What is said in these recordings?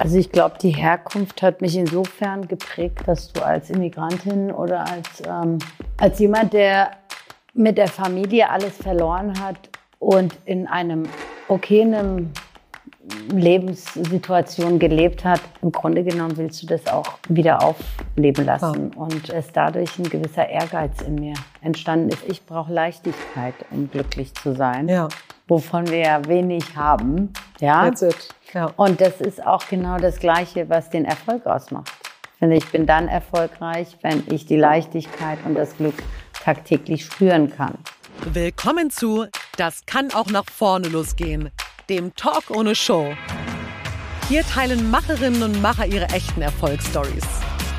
Also ich glaube, die Herkunft hat mich insofern geprägt, dass du als Immigrantin oder als, ähm, als jemand, der mit der Familie alles verloren hat und in einem okayen Lebenssituation gelebt hat, im Grunde genommen willst du das auch wieder aufleben lassen. Ja. Und es dadurch ein gewisser Ehrgeiz in mir entstanden ist. Ich brauche Leichtigkeit, um glücklich zu sein. Ja. Wovon wir ja wenig haben. Ja. That's it. Ja. Und das ist auch genau das Gleiche, was den Erfolg ausmacht. Ich finde, ich bin dann erfolgreich, wenn ich die Leichtigkeit und das Glück tagtäglich spüren kann. Willkommen zu Das kann auch nach vorne losgehen dem Talk ohne Show. Hier teilen Macherinnen und Macher ihre echten Erfolgsstories.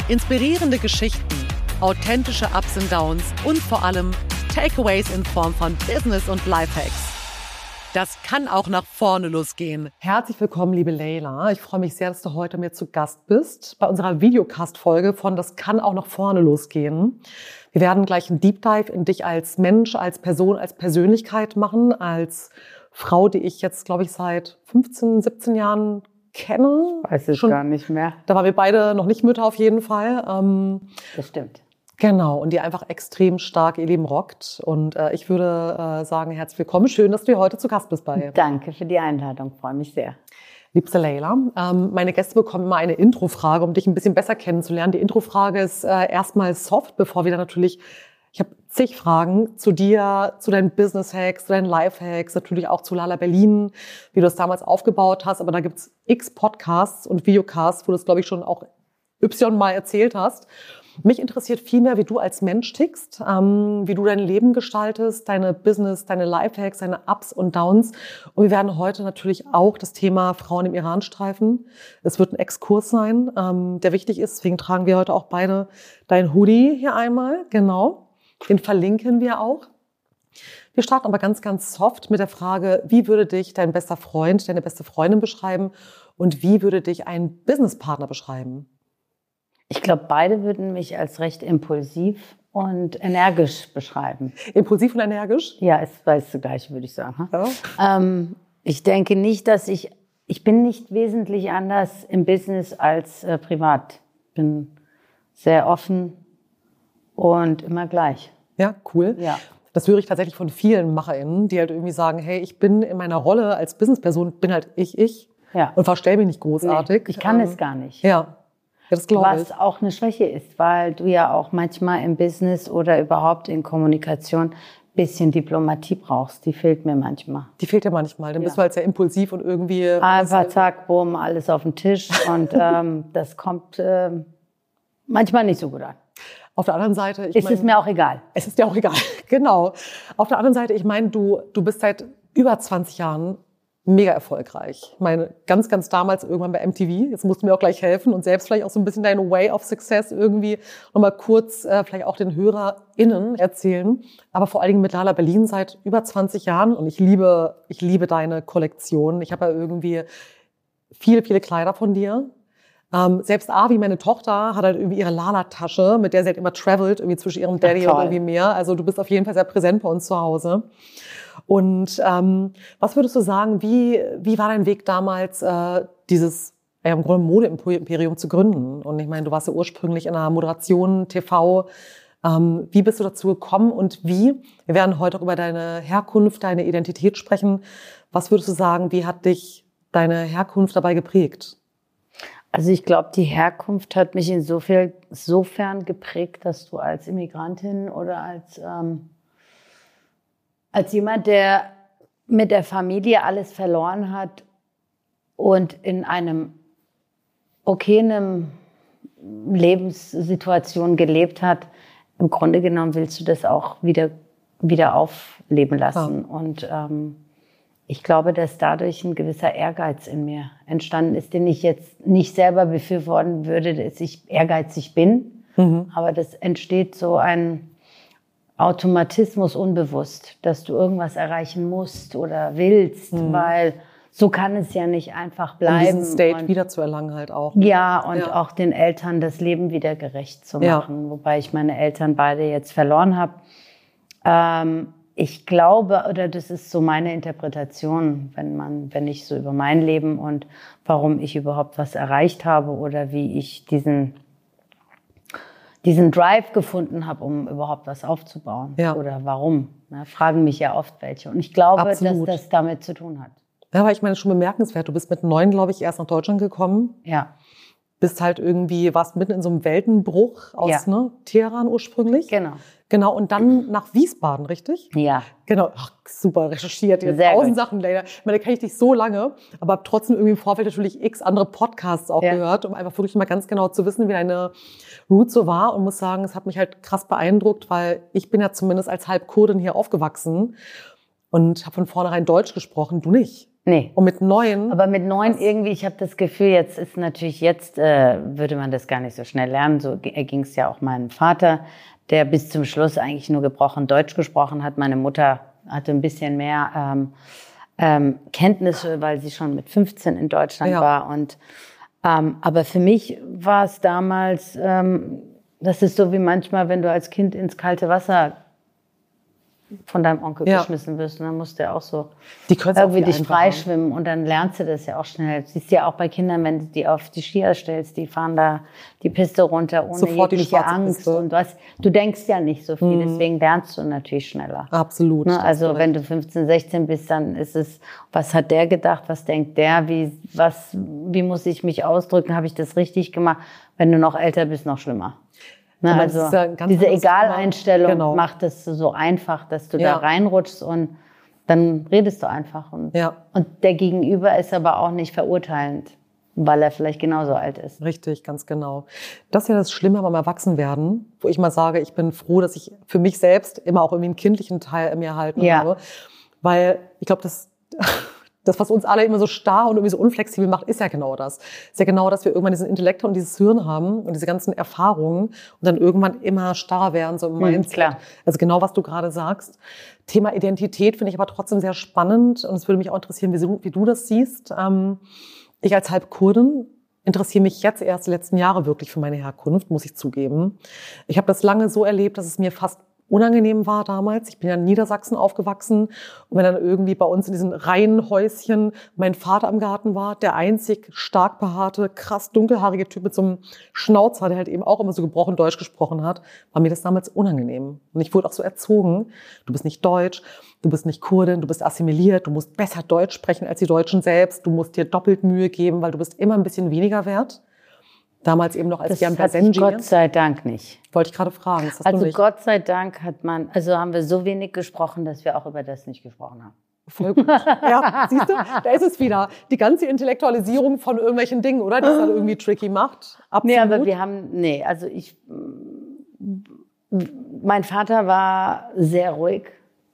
Inspirierende Geschichten, authentische Ups und Downs und vor allem Takeaways in Form von Business und Lifehacks. Das kann auch nach vorne losgehen. Herzlich willkommen, liebe Leila. Ich freue mich sehr, dass du heute mir zu Gast bist bei unserer Videocast-Folge von Das kann auch nach vorne losgehen. Wir werden gleich einen Deep Dive in dich als Mensch, als Person, als Persönlichkeit machen, als Frau, die ich jetzt, glaube ich, seit 15, 17 Jahren kenne. Weiß ich Schon, gar nicht mehr. Da waren wir beide noch nicht Mütter auf jeden Fall. Ähm, das stimmt. Genau, und die einfach extrem stark ihr Leben rockt. Und äh, ich würde äh, sagen, herzlich willkommen. Schön, dass du hier heute zu Gast bist bei. Danke für die Einladung, freue mich sehr. Liebste Leila, ähm, meine Gäste bekommen immer eine Introfrage, um dich ein bisschen besser kennenzulernen. Die Introfrage ist äh, erstmal soft, bevor wir dann natürlich ich habe zig Fragen zu dir, zu deinen Business-Hacks, zu deinen Life-Hacks, natürlich auch zu Lala Berlin, wie du das damals aufgebaut hast. Aber da gibt's x Podcasts und Videocasts, wo du das, glaube ich, schon auch Y mal erzählt hast. Mich interessiert vielmehr, wie du als Mensch tickst, ähm, wie du dein Leben gestaltest, deine Business, deine Lifehacks, deine Ups und Downs. Und wir werden heute natürlich auch das Thema Frauen im Iran streifen. Es wird ein Exkurs sein, ähm, der wichtig ist. Deswegen tragen wir heute auch beide dein Hoodie hier einmal. Genau. Den verlinken wir auch. Wir starten aber ganz, ganz soft mit der Frage, wie würde dich dein bester Freund, deine beste Freundin beschreiben und wie würde dich ein Businesspartner beschreiben? Ich glaube, beide würden mich als recht impulsiv und energisch beschreiben. Impulsiv und energisch? Ja, es weißt du gleich, würde ich sagen. Ja. Ähm, ich denke nicht, dass ich, ich bin nicht wesentlich anders im Business als äh, privat. Bin sehr offen, und immer gleich. Ja, cool. Ja. Das höre ich tatsächlich von vielen MacherInnen, die halt irgendwie sagen, hey, ich bin in meiner Rolle als Businessperson, bin halt ich, ich. Ja. Und verstell mich nicht großartig. Nee, ich kann ähm, es gar nicht. Ja. Ja, das glaube ich. Was auch eine Schwäche ist, weil du ja auch manchmal im Business oder überhaupt in Kommunikation bisschen Diplomatie brauchst. Die fehlt mir manchmal. Die fehlt dir manchmal. Dann ja. bist du halt sehr impulsiv und irgendwie. Einfach zack, bumm, alles auf den Tisch. und ähm, das kommt äh, manchmal nicht so gut an. Auf der anderen Seite, ist mein, es mir auch egal. Es ist dir auch egal, genau. Auf der anderen Seite, ich meine, du, du bist seit über 20 Jahren mega erfolgreich. Ich meine, ganz, ganz damals irgendwann bei MTV. Jetzt musst du mir auch gleich helfen und selbst vielleicht auch so ein bisschen deine Way of Success irgendwie nochmal kurz äh, vielleicht auch den HörerInnen erzählen. Aber vor allen Dingen mit Lala Berlin seit über 20 Jahren und ich liebe, ich liebe deine Kollektion. Ich habe ja irgendwie viele, viele Kleider von dir. Ähm, selbst Avi, meine Tochter, hat halt irgendwie ihre Lala-Tasche, mit der sie halt immer travelt, irgendwie zwischen ihrem Daddy und irgendwie mehr. Also du bist auf jeden Fall sehr präsent bei uns zu Hause. Und ähm, was würdest du sagen, wie, wie war dein Weg damals, äh, dieses ja, im Grunde Modeimperium zu gründen? Und ich meine, du warst ja ursprünglich in einer Moderation, TV. Ähm, wie bist du dazu gekommen und wie? Wir werden heute auch über deine Herkunft, deine Identität sprechen. Was würdest du sagen, wie hat dich deine Herkunft dabei geprägt? Also ich glaube, die Herkunft hat mich insofern, insofern geprägt, dass du als Immigrantin oder als, ähm, als jemand, der mit der Familie alles verloren hat und in einem okayen Lebenssituation gelebt hat, im Grunde genommen willst du das auch wieder, wieder aufleben lassen. Ja. Und ähm, ich glaube, dass dadurch ein gewisser Ehrgeiz in mir entstanden ist, den ich jetzt nicht selber befürworten würde, dass ich ehrgeizig bin. Mhm. Aber das entsteht so ein Automatismus unbewusst, dass du irgendwas erreichen musst oder willst, mhm. weil so kann es ja nicht einfach bleiben. Um diesen State und, wieder zu erlangen halt auch. Ja, und ja. auch den Eltern das Leben wieder gerecht zu machen. Ja. Wobei ich meine Eltern beide jetzt verloren habe. Ähm, ich glaube, oder das ist so meine Interpretation, wenn man, wenn ich so über mein Leben und warum ich überhaupt was erreicht habe oder wie ich diesen diesen Drive gefunden habe, um überhaupt was aufzubauen. Ja. Oder warum. Ne, fragen mich ja oft welche. Und ich glaube, Absolut. dass das damit zu tun hat. Ja, aber ich meine, schon bemerkenswert. Du bist mit neun, glaube ich, erst nach Deutschland gekommen. Ja. Bist halt irgendwie, warst mitten in so einem Weltenbruch aus Ja. ne, Teheran ursprünglich. Genau. Genau, und dann nach Wiesbaden, richtig? Ja. Genau, Ach, super recherchiert, jetzt Sehr tausend. Sachen leider. Ich meine, da kenne ich dich so lange, aber habe trotzdem irgendwie im Vorfeld natürlich x andere Podcasts auch Ja. gehört, um einfach wirklich mal ganz genau zu wissen, wie deine Route so war und muss sagen, es hat mich halt krass beeindruckt, weil ich bin ja zumindest als Halbkurdin hier aufgewachsen und habe von vornherein Deutsch gesprochen, du nicht. Nee. Und mit neun, Aber mit neun irgendwie, ich habe das Gefühl, jetzt ist natürlich, jetzt äh, würde man das gar nicht so schnell lernen. So ging es ja auch meinem Vater, der bis zum Schluss eigentlich nur gebrochen Deutsch gesprochen hat. Meine Mutter hatte ein bisschen mehr ähm, ähm, Kenntnisse, weil sie schon mit 15 in Deutschland Ja. war. Und ähm, aber für mich war es damals, ähm, das ist so wie manchmal, wenn du als Kind ins kalte Wasser von deinem Onkel Ja. geschmissen wirst, und dann musst du ja auch so die auch irgendwie dich freischwimmen und dann lernst du das ja auch schnell. Siehst ja auch bei Kindern, wenn du die auf die Skier stellst, die fahren da die Piste runter ohne Sofort die jegliche Angst. Piste. Mhm. Und du, hast, du denkst ja nicht so viel, deswegen lernst du natürlich schneller. Absolut. Ne? Also du wenn du 15, 16 bist, dann ist es, was hat der gedacht, was denkt der, wie, was, wie muss ich mich ausdrücken, habe ich das richtig gemacht? Wenn du noch älter bist, noch schlimmer. Ne? Also ja diese. Egaleinstellung Genau. macht es so einfach, dass du Ja. da reinrutschst und dann redest du einfach. Und, Ja. und der Gegenüber ist aber auch nicht verurteilend, weil er vielleicht genauso alt ist. Richtig, ganz genau. Das ist ja das Schlimme beim Erwachsenwerden, wo ich mal sage, ich bin froh, dass ich für mich selbst immer auch irgendwie einen kindlichen Teil in mir erhalten Ja. habe. Weil ich glaube, das, das, was uns alle immer so starr und irgendwie so unflexibel macht, ist ja genau das. Ist ja genau, dass wir irgendwann diesen Intellekt und dieses Hirn haben und diese ganzen Erfahrungen und dann irgendwann immer starr werden, so im Mindset. klar. Also genau, was du gerade sagst. Thema Identität finde ich aber trotzdem sehr spannend und es würde mich auch interessieren, wie, du- wie du das siehst. Ähm, ich als Halbkurdin interessiere mich jetzt erst die letzten Jahre wirklich für meine Herkunft, muss ich zugeben. Ich habe das lange so erlebt, dass es mir fast unangenehm war damals. Ich bin ja in Niedersachsen aufgewachsen und wenn dann irgendwie bei uns in diesen Reihenhäuschen mein Vater im Garten war, der einzig stark behaarte, krass dunkelhaarige Typ mit so einem Schnauzer, der halt eben auch immer so gebrochen Deutsch gesprochen hat, war mir das damals unangenehm. Und ich wurde auch so erzogen, du bist nicht Deutsch, du bist nicht Kurdin, du bist assimiliert, du musst besser Deutsch sprechen als die Deutschen selbst, du musst dir doppelt Mühe geben, weil du bist immer ein bisschen weniger wert. Damals eben noch als Das Jan Basenji. Gott sei Dank nicht. Wollte ich gerade fragen. Das Also. Gott sei Dank hat man, also haben wir so wenig gesprochen, dass wir auch über das nicht gesprochen haben. Voll gut. Ja, siehst du, da ist es wieder. Die ganze Intellektualisierung von irgendwelchen Dingen, oder? Die es dann irgendwie tricky macht. Absolut. Nee, aber wir haben, nee, also ich, mein Vater war sehr ruhig,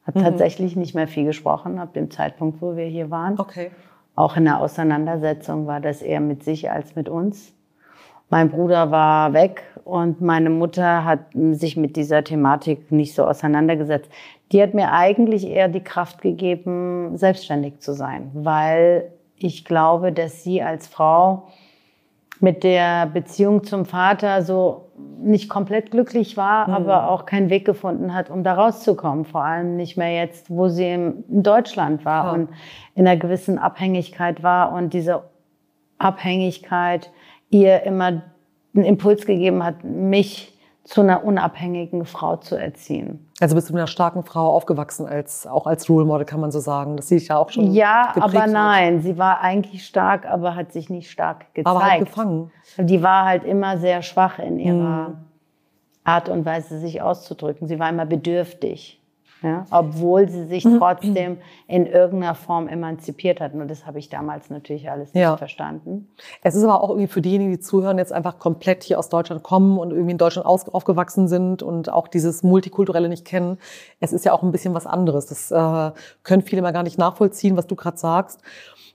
hat Mhm. tatsächlich nicht mehr viel gesprochen ab dem Zeitpunkt, wo wir hier waren. okay. Auch in der Auseinandersetzung war das eher mit sich als mit uns. Mein Bruder war weg und meine Mutter hat sich mit dieser Thematik nicht so auseinandergesetzt. Die hat mir eigentlich eher die Kraft gegeben, selbstständig zu sein, weil ich glaube, dass sie als Frau mit der Beziehung zum Vater so nicht komplett glücklich war, aber auch keinen Weg gefunden hat, um da rauszukommen. Vor allem nicht mehr jetzt, wo sie in Deutschland war Klar. und in einer gewissen Abhängigkeit war und diese Abhängigkeit ihr immer einen Impuls gegeben hat, mich zu einer unabhängigen Frau zu erziehen. Also bist du mit einer starken Frau aufgewachsen, als, auch als Role Model, kann man so sagen. Das sehe ich ja auch schon. Ja, aber nein, sie war eigentlich stark, aber hat sich nicht stark gezeigt. Aber halt gefangen. Die war halt immer sehr schwach in ihrer Mhm. Art und Weise, sich auszudrücken. Sie war immer bedürftig. Ja? Obwohl sie sich Mhm. trotzdem in irgendeiner Form emanzipiert hat. Nur das habe ich damals natürlich alles nicht Ja. verstanden. Es ist aber auch irgendwie für diejenigen, die zuhören, jetzt einfach komplett hier aus Deutschland kommen und irgendwie in Deutschland aufgewachsen sind und auch dieses Multikulturelle nicht kennen. Es ist ja auch ein bisschen was anderes. Das äh, können viele mal gar nicht nachvollziehen, was du gerade sagst.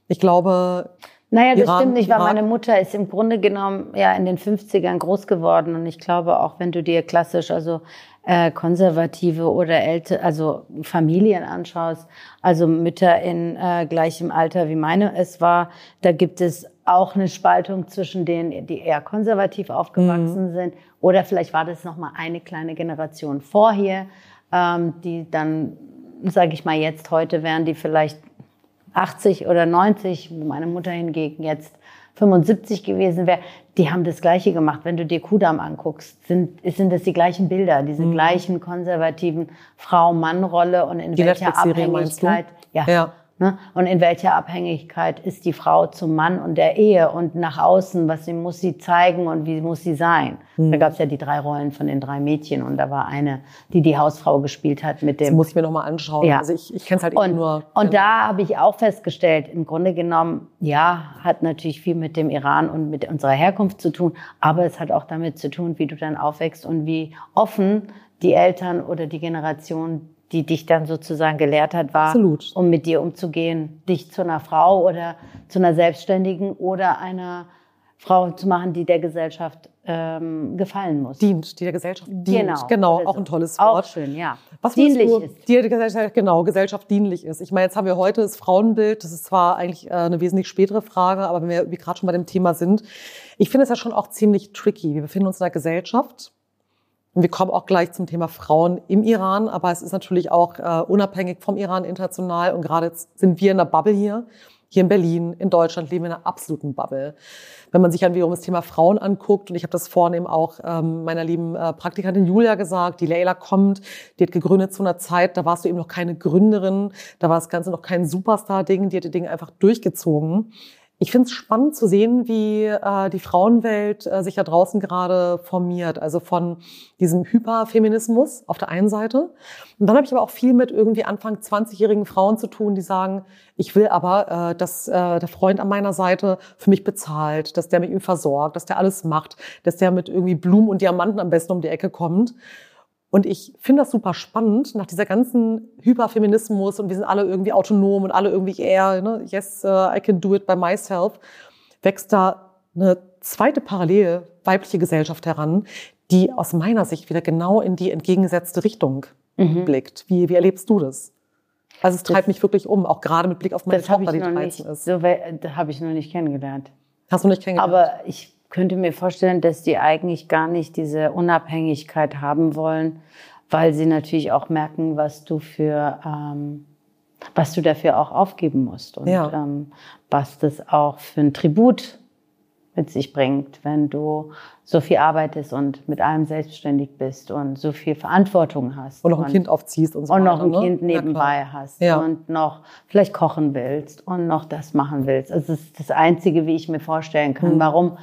Ich glaube, Naja, das Iran, stimmt nicht, weil Irak. meine Mutter ist im Grunde genommen ja in den 50ern groß geworden. Und ich glaube auch, wenn du dir klassisch, also äh, konservative oder ältere, also Familien anschaust, also Mütter in äh, gleichem Alter wie meine es war, da gibt es auch eine Spaltung zwischen denen, die eher konservativ aufgewachsen sind. Oder vielleicht war das noch mal eine kleine Generation vorher, ähm, die dann sage ich mal jetzt, heute wären die vielleicht 80 oder 90, wo meine Mutter hingegen jetzt 75 gewesen wäre, die haben das Gleiche gemacht. Wenn du dir Kudam anguckst, sind, sind das die gleichen Bilder, diese mhm. gleichen konservativen Frau-Mann-Rolle und in die welcher Abhängigkeit. Ja. ja. Ne? Und in welcher Abhängigkeit ist die Frau zum Mann und der Ehe und nach außen, was sie muss sie zeigen und wie muss sie sein? Mhm. Da gab es ja die drei Rollen von den drei Mädchen und da war eine, die die Hausfrau gespielt hat mit dem. Das muss ich mir nochmal anschauen. Ja. Also ich, ich kenne es halt und, nur. Und da habe ich auch festgestellt, im Grunde genommen, ja, hat natürlich viel mit dem Iran und mit unserer Herkunft zu tun, aber es hat auch damit zu tun, wie du dann aufwächst und wie offen die Eltern oder die Generation die dich dann sozusagen gelehrt hat, war, Absolut. um mit dir umzugehen, dich zu einer Frau oder zu einer Selbstständigen oder einer Frau zu machen, die der Gesellschaft ähm, gefallen muss. Dient, die der Gesellschaft dient. Genau, genau auch ein tolles Wort. Auch schön, ja. Was dienlich du, ist. Die, die Gesellschaft, genau, Gesellschaft dienlich ist. Ich meine, jetzt haben wir heute das Frauenbild. Das ist zwar eigentlich äh, eine wesentlich spätere Frage, aber wenn wir gerade schon bei dem Thema sind, ich finde es ja schon auch ziemlich tricky. Wir befinden uns in einer Gesellschaft, wir kommen auch gleich zum Thema Frauen im Iran, aber es ist natürlich auch äh, unabhängig vom Iran international. Und gerade sind wir in der Bubble hier. Hier in Berlin, in Deutschland leben wir in einer absoluten Bubble. Wenn man sich dann wiederum das Thema Frauen anguckt, und ich habe das vorhin eben auch ähm, meiner lieben äh, Praktikantin Julia gesagt, die Leila kommt, die hat gegründet zu einer Zeit, da warst du eben noch keine Gründerin, da war das Ganze noch kein Superstar-Ding, die hat die Dinge einfach durchgezogen. Ich finde es spannend zu sehen, wie äh, die Frauenwelt äh, sich da draußen gerade formiert. Also von diesem Hyperfeminismus auf der einen Seite. Und dann habe ich aber auch viel mit irgendwie Anfang 20-jährigen Frauen zu tun, die sagen, ich will aber, äh, dass äh, der Freund an meiner Seite für mich bezahlt, dass der mich ihm versorgt, dass der alles macht, dass der mit irgendwie Blumen und Diamanten am besten um die Ecke kommt. Und ich finde das super spannend, nach dieser ganzen Hyperfeminismus und wir sind alle irgendwie autonom und alle irgendwie eher, ne, yes, uh, I can do it by myself, wächst da eine zweite parallele weibliche Gesellschaft heran, die aus meiner Sicht wieder genau in die entgegengesetzte Richtung mhm. blickt. Wie, wie erlebst du das? Also es treibt das, mich wirklich um, auch gerade mit Blick auf meine Tochter, die 13 ist. So habe ich noch nicht kennengelernt. Hast du nicht kennengelernt? Aber ich könnte mir vorstellen, dass die eigentlich gar nicht diese Unabhängigkeit haben wollen, weil sie natürlich auch merken, was du für ähm, was du dafür auch aufgeben musst und ja. ähm, was das auch für ein Tribut mit sich bringt, wenn du so viel arbeitest und mit allem selbstständig bist und so viel Verantwortung hast. Und noch ein Kind aufziehst und so. Und noch ein ne? Kind nebenbei hast ja. und noch vielleicht kochen willst und noch das machen willst. Also das ist das Einzige, wie ich mir vorstellen kann, mhm. warum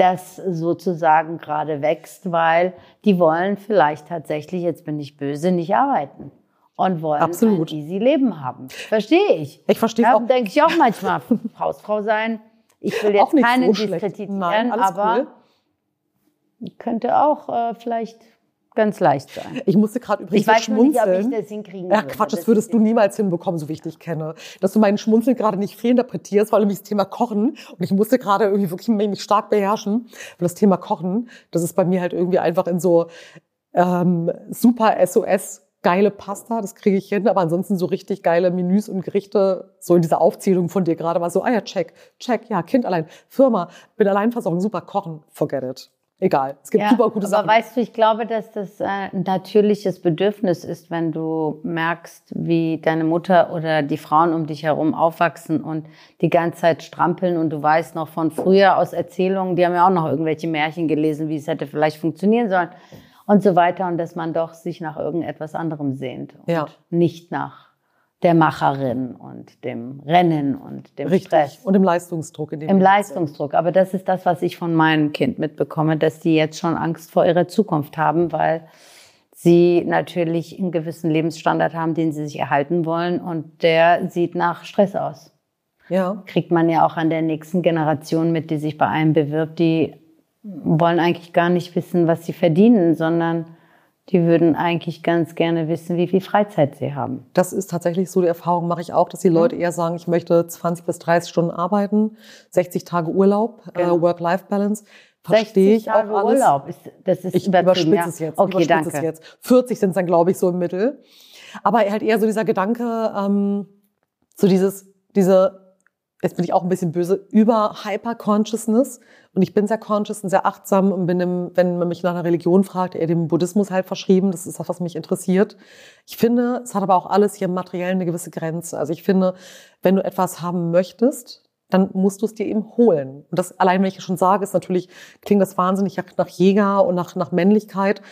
das sozusagen gerade wächst, weil die wollen vielleicht tatsächlich, jetzt bin ich böse, nicht arbeiten und wollen Absolut. ein easy Leben haben. Verstehe ich. Ich verstehe auch. denke ich auch manchmal, Hausfrau sein. Ich will jetzt keine so diskreditieren, aber cool. könnte auch äh, vielleicht ganz leicht sein. Ich musste gerade übrigens ich weiß schmunzeln. Nicht, ob ich das hinkriegen Ja, Quatsch, das, würdest du niemals hinbekommen, so wie ich dich kenne. Dass du meinen Schmunzeln gerade nicht fehlinterpretierst, weil nämlich das Thema Kochen und ich musste gerade irgendwie wirklich mich stark beherrschen, weil das Thema Kochen, das ist bei mir halt irgendwie einfach in so ähm, super SOS geile Pasta, das kriege ich hin, aber ansonsten so richtig geile Menüs und Gerichte, so in dieser Aufzählung von dir gerade war so, ah ja, check, check, ja, Kind allein, Firma, bin allein versorgen, super kochen, forget it egal. Es gibt ja, super gute Sachen. Aber weißt du, ich glaube, dass das ein natürliches Bedürfnis ist, wenn du merkst, wie deine Mutter oder die Frauen um dich herum aufwachsen und die ganze Zeit strampeln und du weißt noch von früher aus Erzählungen, die haben ja auch noch irgendwelche Märchen gelesen, wie es hätte vielleicht funktionieren sollen und so weiter und dass man doch sich nach irgendetwas anderem sehnt und ja. nicht nach der Macherin und dem Rennen und dem Richtig. Stress. Und im Leistungsdruck. In dem Im Leistungsdruck. Aber das ist das, was ich von meinem Kind mitbekomme, dass die jetzt schon Angst vor ihrer Zukunft haben, weil sie natürlich einen gewissen Lebensstandard haben, den sie sich erhalten wollen. Und der sieht nach Stress aus. Ja. Kriegt man ja auch an der nächsten Generation mit, die sich bei einem bewirbt, die wollen eigentlich gar nicht wissen, was sie verdienen, sondern die würden eigentlich ganz gerne wissen, wie viel Freizeit sie haben. Das ist tatsächlich so, die Erfahrung mache ich auch, dass die Leute eher sagen, ich möchte 20 bis 30 Stunden arbeiten, 60 Tage Urlaub, äh, genau. äh, Work-Life-Balance. Verstehe ich Tage auch alles. Urlaub, ist, das ist ich überspitze ja. es jetzt. Okay, danke. Es jetzt. 40 sind es dann, glaube ich, so im Mittel. Aber halt eher so dieser Gedanke, ähm, so dieses, diese jetzt bin ich auch ein bisschen böse, über Hyper-Consciousness. Und ich bin sehr conscious und sehr achtsam und bin, im, wenn man mich nach einer Religion fragt, eher dem Buddhismus halt verschrieben. Das ist das, was mich interessiert. Ich finde, es hat aber auch alles hier im Materiellen eine gewisse Grenze. Also ich finde, wenn du etwas haben möchtest, dann musst du es dir eben holen. Und das allein, wenn ich schon sage, ist natürlich, klingt das wahnsinnig nach Jäger und nach, nach Männlichkeit.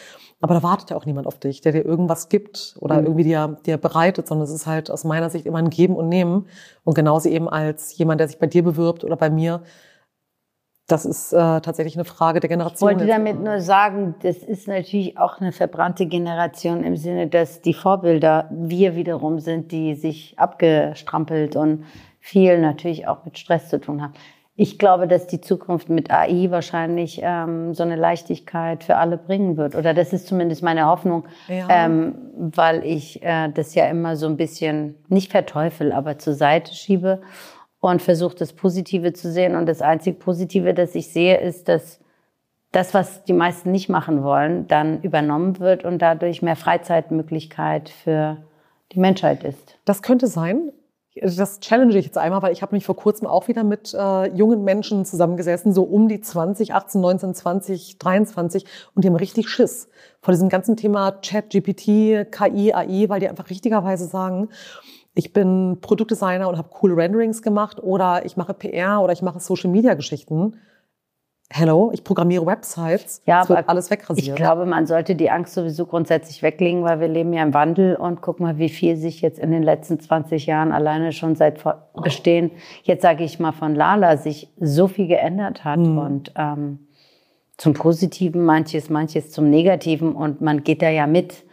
Aber da wartet ja auch niemand auf dich, der dir irgendwas gibt oder mhm. irgendwie dir, dir bereitet, sondern es ist halt aus meiner Sicht immer ein Geben und Nehmen. Und genauso eben als jemand, der sich bei dir bewirbt oder bei mir, das ist äh, tatsächlich eine Frage der Generation. Ich wollte damit nur sagen, das ist natürlich auch eine verbrannte Generation im Sinne, dass die Vorbilder wir wiederum sind, die sich abgestrampelt und viel natürlich auch mit Stress zu tun haben. Ich glaube, dass die Zukunft mit AI wahrscheinlich ähm, so eine Leichtigkeit für alle bringen wird. Oder das ist zumindest meine Hoffnung, ja. ähm, weil ich äh, das ja immer so ein bisschen nicht verteufel, aber zur Seite schiebe und versuche das Positive zu sehen. Und das einzig Positive, das ich sehe, ist, dass das, was die meisten nicht machen wollen, dann übernommen wird und dadurch mehr Freizeitmöglichkeit für die Menschheit ist. Das könnte sein das challenge ich jetzt einmal, weil ich habe mich vor kurzem auch wieder mit äh, jungen Menschen zusammengesessen, so um die 20, 18, 19, 20, 23 und die haben richtig Schiss vor diesem ganzen Thema Chat, GPT, KI, AI, weil die einfach richtigerweise sagen, ich bin Produktdesigner und habe coole Renderings gemacht oder ich mache PR oder ich mache Social-Media-Geschichten Hello, ich programmiere Websites. Ja, es wird alles wegrasiert. Ich glaube, man sollte die Angst sowieso grundsätzlich weglegen, weil wir leben ja im Wandel und guck mal, wie viel sich jetzt in den letzten 20 Jahren alleine schon seit Bestehen, jetzt sage ich mal von Lala, sich so viel geändert hat mhm. und ähm, zum Positiven manches, manches zum Negativen und man geht da ja mit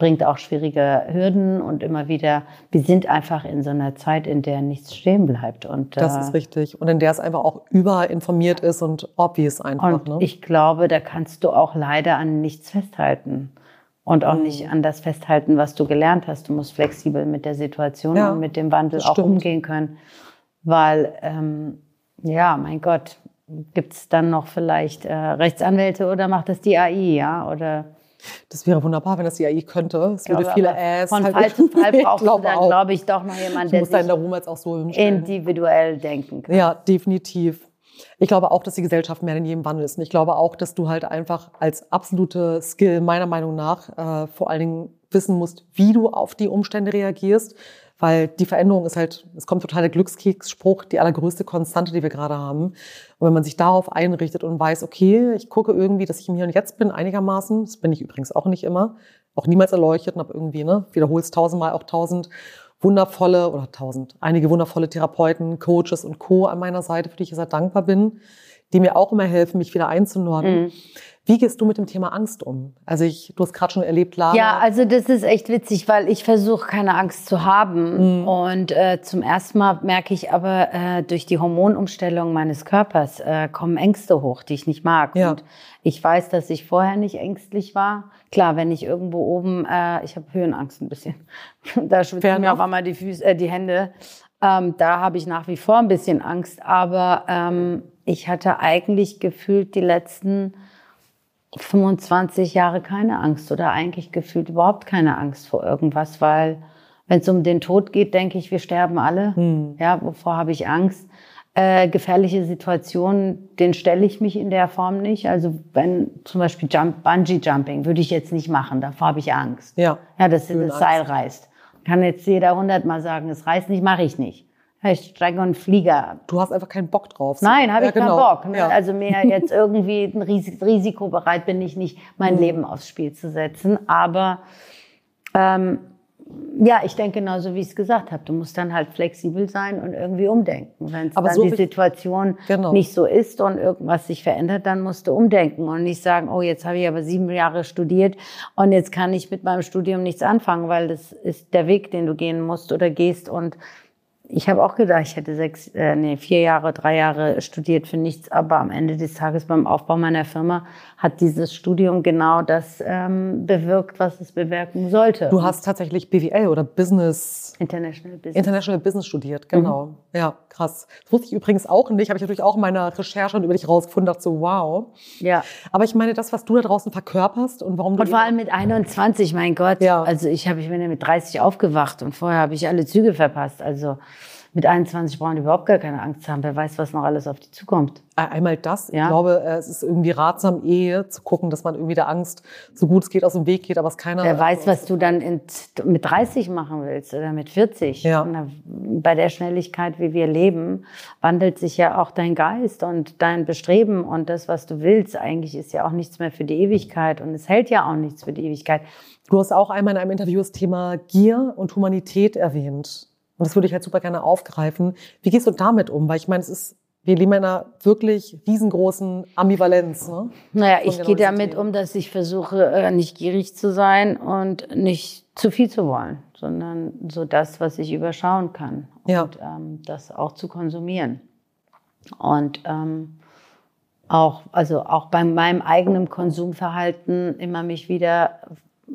bringt auch schwierige Hürden und immer wieder, wir sind einfach in so einer Zeit, in der nichts stehen bleibt. Und, das äh, ist richtig. Und in der es einfach auch überinformiert ist und obvious einfach. Und ne? ich glaube, da kannst du auch leider an nichts festhalten. Und auch mhm. nicht an das festhalten, was du gelernt hast. Du musst flexibel mit der Situation ja, und mit dem Wandel auch umgehen können. Weil, ähm, ja, mein Gott, gibt es dann noch vielleicht äh, Rechtsanwälte oder macht das die AI, ja? Oder das wäre wunderbar, wenn das die AI könnte. Es würde viele Äs. Von halt Fall zu Fall brauchst du dann, glaube ich, doch noch jemanden, der sich jetzt auch so individuell denken kann. Ja, definitiv. Ich glaube auch, dass die Gesellschaft mehr denn je im Wandel ist. Und ich glaube auch, dass du halt einfach als absolute Skill meiner Meinung nach äh, vor allen Dingen wissen musst, wie du auf die Umstände reagierst, weil die Veränderung ist halt, es kommt total der Glückskeksspruch, die allergrößte Konstante, die wir gerade haben. Und wenn man sich darauf einrichtet und weiß, okay, ich gucke irgendwie, dass ich im Hier und Jetzt bin, einigermaßen, das bin ich übrigens auch nicht immer, auch niemals erleuchtet und habe irgendwie, ne, wiederholst tausendmal auch tausend wundervolle oder tausend, einige wundervolle Therapeuten, Coaches und Co. an meiner Seite, für die ich sehr dankbar bin, die mir auch immer helfen, mich wieder einzunorden. Mhm. Wie gehst du mit dem Thema Angst um? Also ich, du hast gerade schon erlebt, Lara. Ja, also das ist echt witzig, weil ich versuche keine Angst zu haben. Mhm. Und äh, zum ersten Mal merke ich aber äh, durch die Hormonumstellung meines Körpers äh, kommen Ängste hoch, die ich nicht mag. Ja. Und ich weiß, dass ich vorher nicht ängstlich war. Klar, wenn ich irgendwo oben, äh, ich habe Höhenangst ein bisschen. da schwitzen mir auf einmal die Füße, äh, die Hände. Ähm, da habe ich nach wie vor ein bisschen Angst. Aber ähm, ich hatte eigentlich gefühlt die letzten 25 Jahre keine Angst oder eigentlich gefühlt überhaupt keine Angst vor irgendwas, weil wenn es um den Tod geht, denke ich, wir sterben alle. Hm. Ja, wovor habe ich Angst? Äh, gefährliche Situationen, den stelle ich mich in der Form nicht. Also wenn zum Beispiel Jump, Bungee Jumping würde ich jetzt nicht machen, davor habe ich Angst. Ja, ja dass das Seil reißt. Kann jetzt jeder hundertmal sagen, es reißt nicht, mache ich nicht ich steige einen Flieger ab. Du hast einfach keinen Bock drauf. Nein, habe ja, ich genau. keinen Bock. Ne? Ja. Also mehr jetzt irgendwie ein risikobereit bin ich nicht, mein mhm. Leben aufs Spiel zu setzen. Aber ähm, ja, ich denke genauso, wie ich es gesagt habe. Du musst dann halt flexibel sein und irgendwie umdenken. Wenn es dann so die Situation genau. nicht so ist und irgendwas sich verändert, dann musst du umdenken und nicht sagen, oh, jetzt habe ich aber sieben Jahre studiert und jetzt kann ich mit meinem Studium nichts anfangen, weil das ist der Weg, den du gehen musst oder gehst und ich habe auch gedacht, ich hätte sechs, äh, nee, vier Jahre, drei Jahre studiert für nichts, aber am Ende des Tages beim Aufbau meiner Firma hat dieses Studium genau das ähm, bewirkt, was es bewirken sollte. Du hast tatsächlich BWL oder Business International Business, International Business studiert, genau. Mhm. Ja, krass. Das wusste ich übrigens auch nicht, habe ich natürlich auch in meiner Recherche über dich rausgefunden, dachte so, wow. Ja. Aber ich meine, das, was du da draußen verkörperst und warum du und vor allem mit 21, mein Gott. Ja. Also ich habe ich bin ja mit 30 aufgewacht und vorher habe ich alle Züge verpasst. Also mit 21 brauchen die überhaupt gar keine Angst haben. Wer weiß, was noch alles auf die zukommt. Einmal das. Ja. Ich glaube, äh, es ist irgendwie ratsam, eh zu gucken, dass man irgendwie der Angst so gut es geht aus dem Weg geht, aber es keiner. Wer weiß, was du dann in, mit 30 machen willst oder mit 40. Ja. Bei der Schnelligkeit, wie wir leben, wandelt sich ja auch dein Geist und dein Bestreben und das, was du willst. Eigentlich ist ja auch nichts mehr für die Ewigkeit und es hält ja auch nichts für die Ewigkeit. Du hast auch einmal in einem Interview das Thema Gier und Humanität erwähnt. Und das würde ich halt super gerne aufgreifen. Wie gehst du damit um? Weil ich meine, es ist, wir leben in einer wirklich riesengroßen Ambivalenz. Ne? Naja, Von ich genau gehe damit um, dass ich versuche, äh, nicht gierig zu sein und nicht zu viel zu wollen, sondern so das, was ich überschauen kann. Ja. Und ähm, das auch zu konsumieren. Und ähm, auch, also auch bei meinem eigenen Konsumverhalten immer mich wieder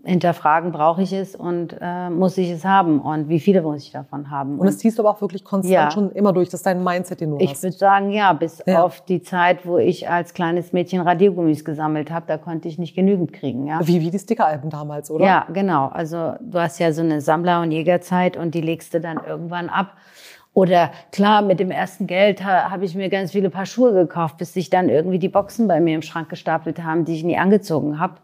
hinterfragen, brauche ich es und äh, muss ich es haben und wie viele muss ich davon haben. Und das ziehst du aber auch wirklich konstant Ja. schon immer durch. Das ist dein Mindset, den du Ich hast. würde sagen, ja, bis Ja. auf die Zeit, wo ich als kleines Mädchen Radiergummis gesammelt habe, da konnte ich nicht genügend kriegen, ja. Wie, wie die Stickeralben damals, oder? Ja, genau. Also du hast ja so eine Sammler- und Jägerzeit und die legst du dann irgendwann ab. Oder klar, mit dem ersten Geld ha, habe ich mir ganz viele Paar Schuhe gekauft, bis sich dann irgendwie die Boxen bei mir im Schrank gestapelt haben, die ich nie angezogen habe.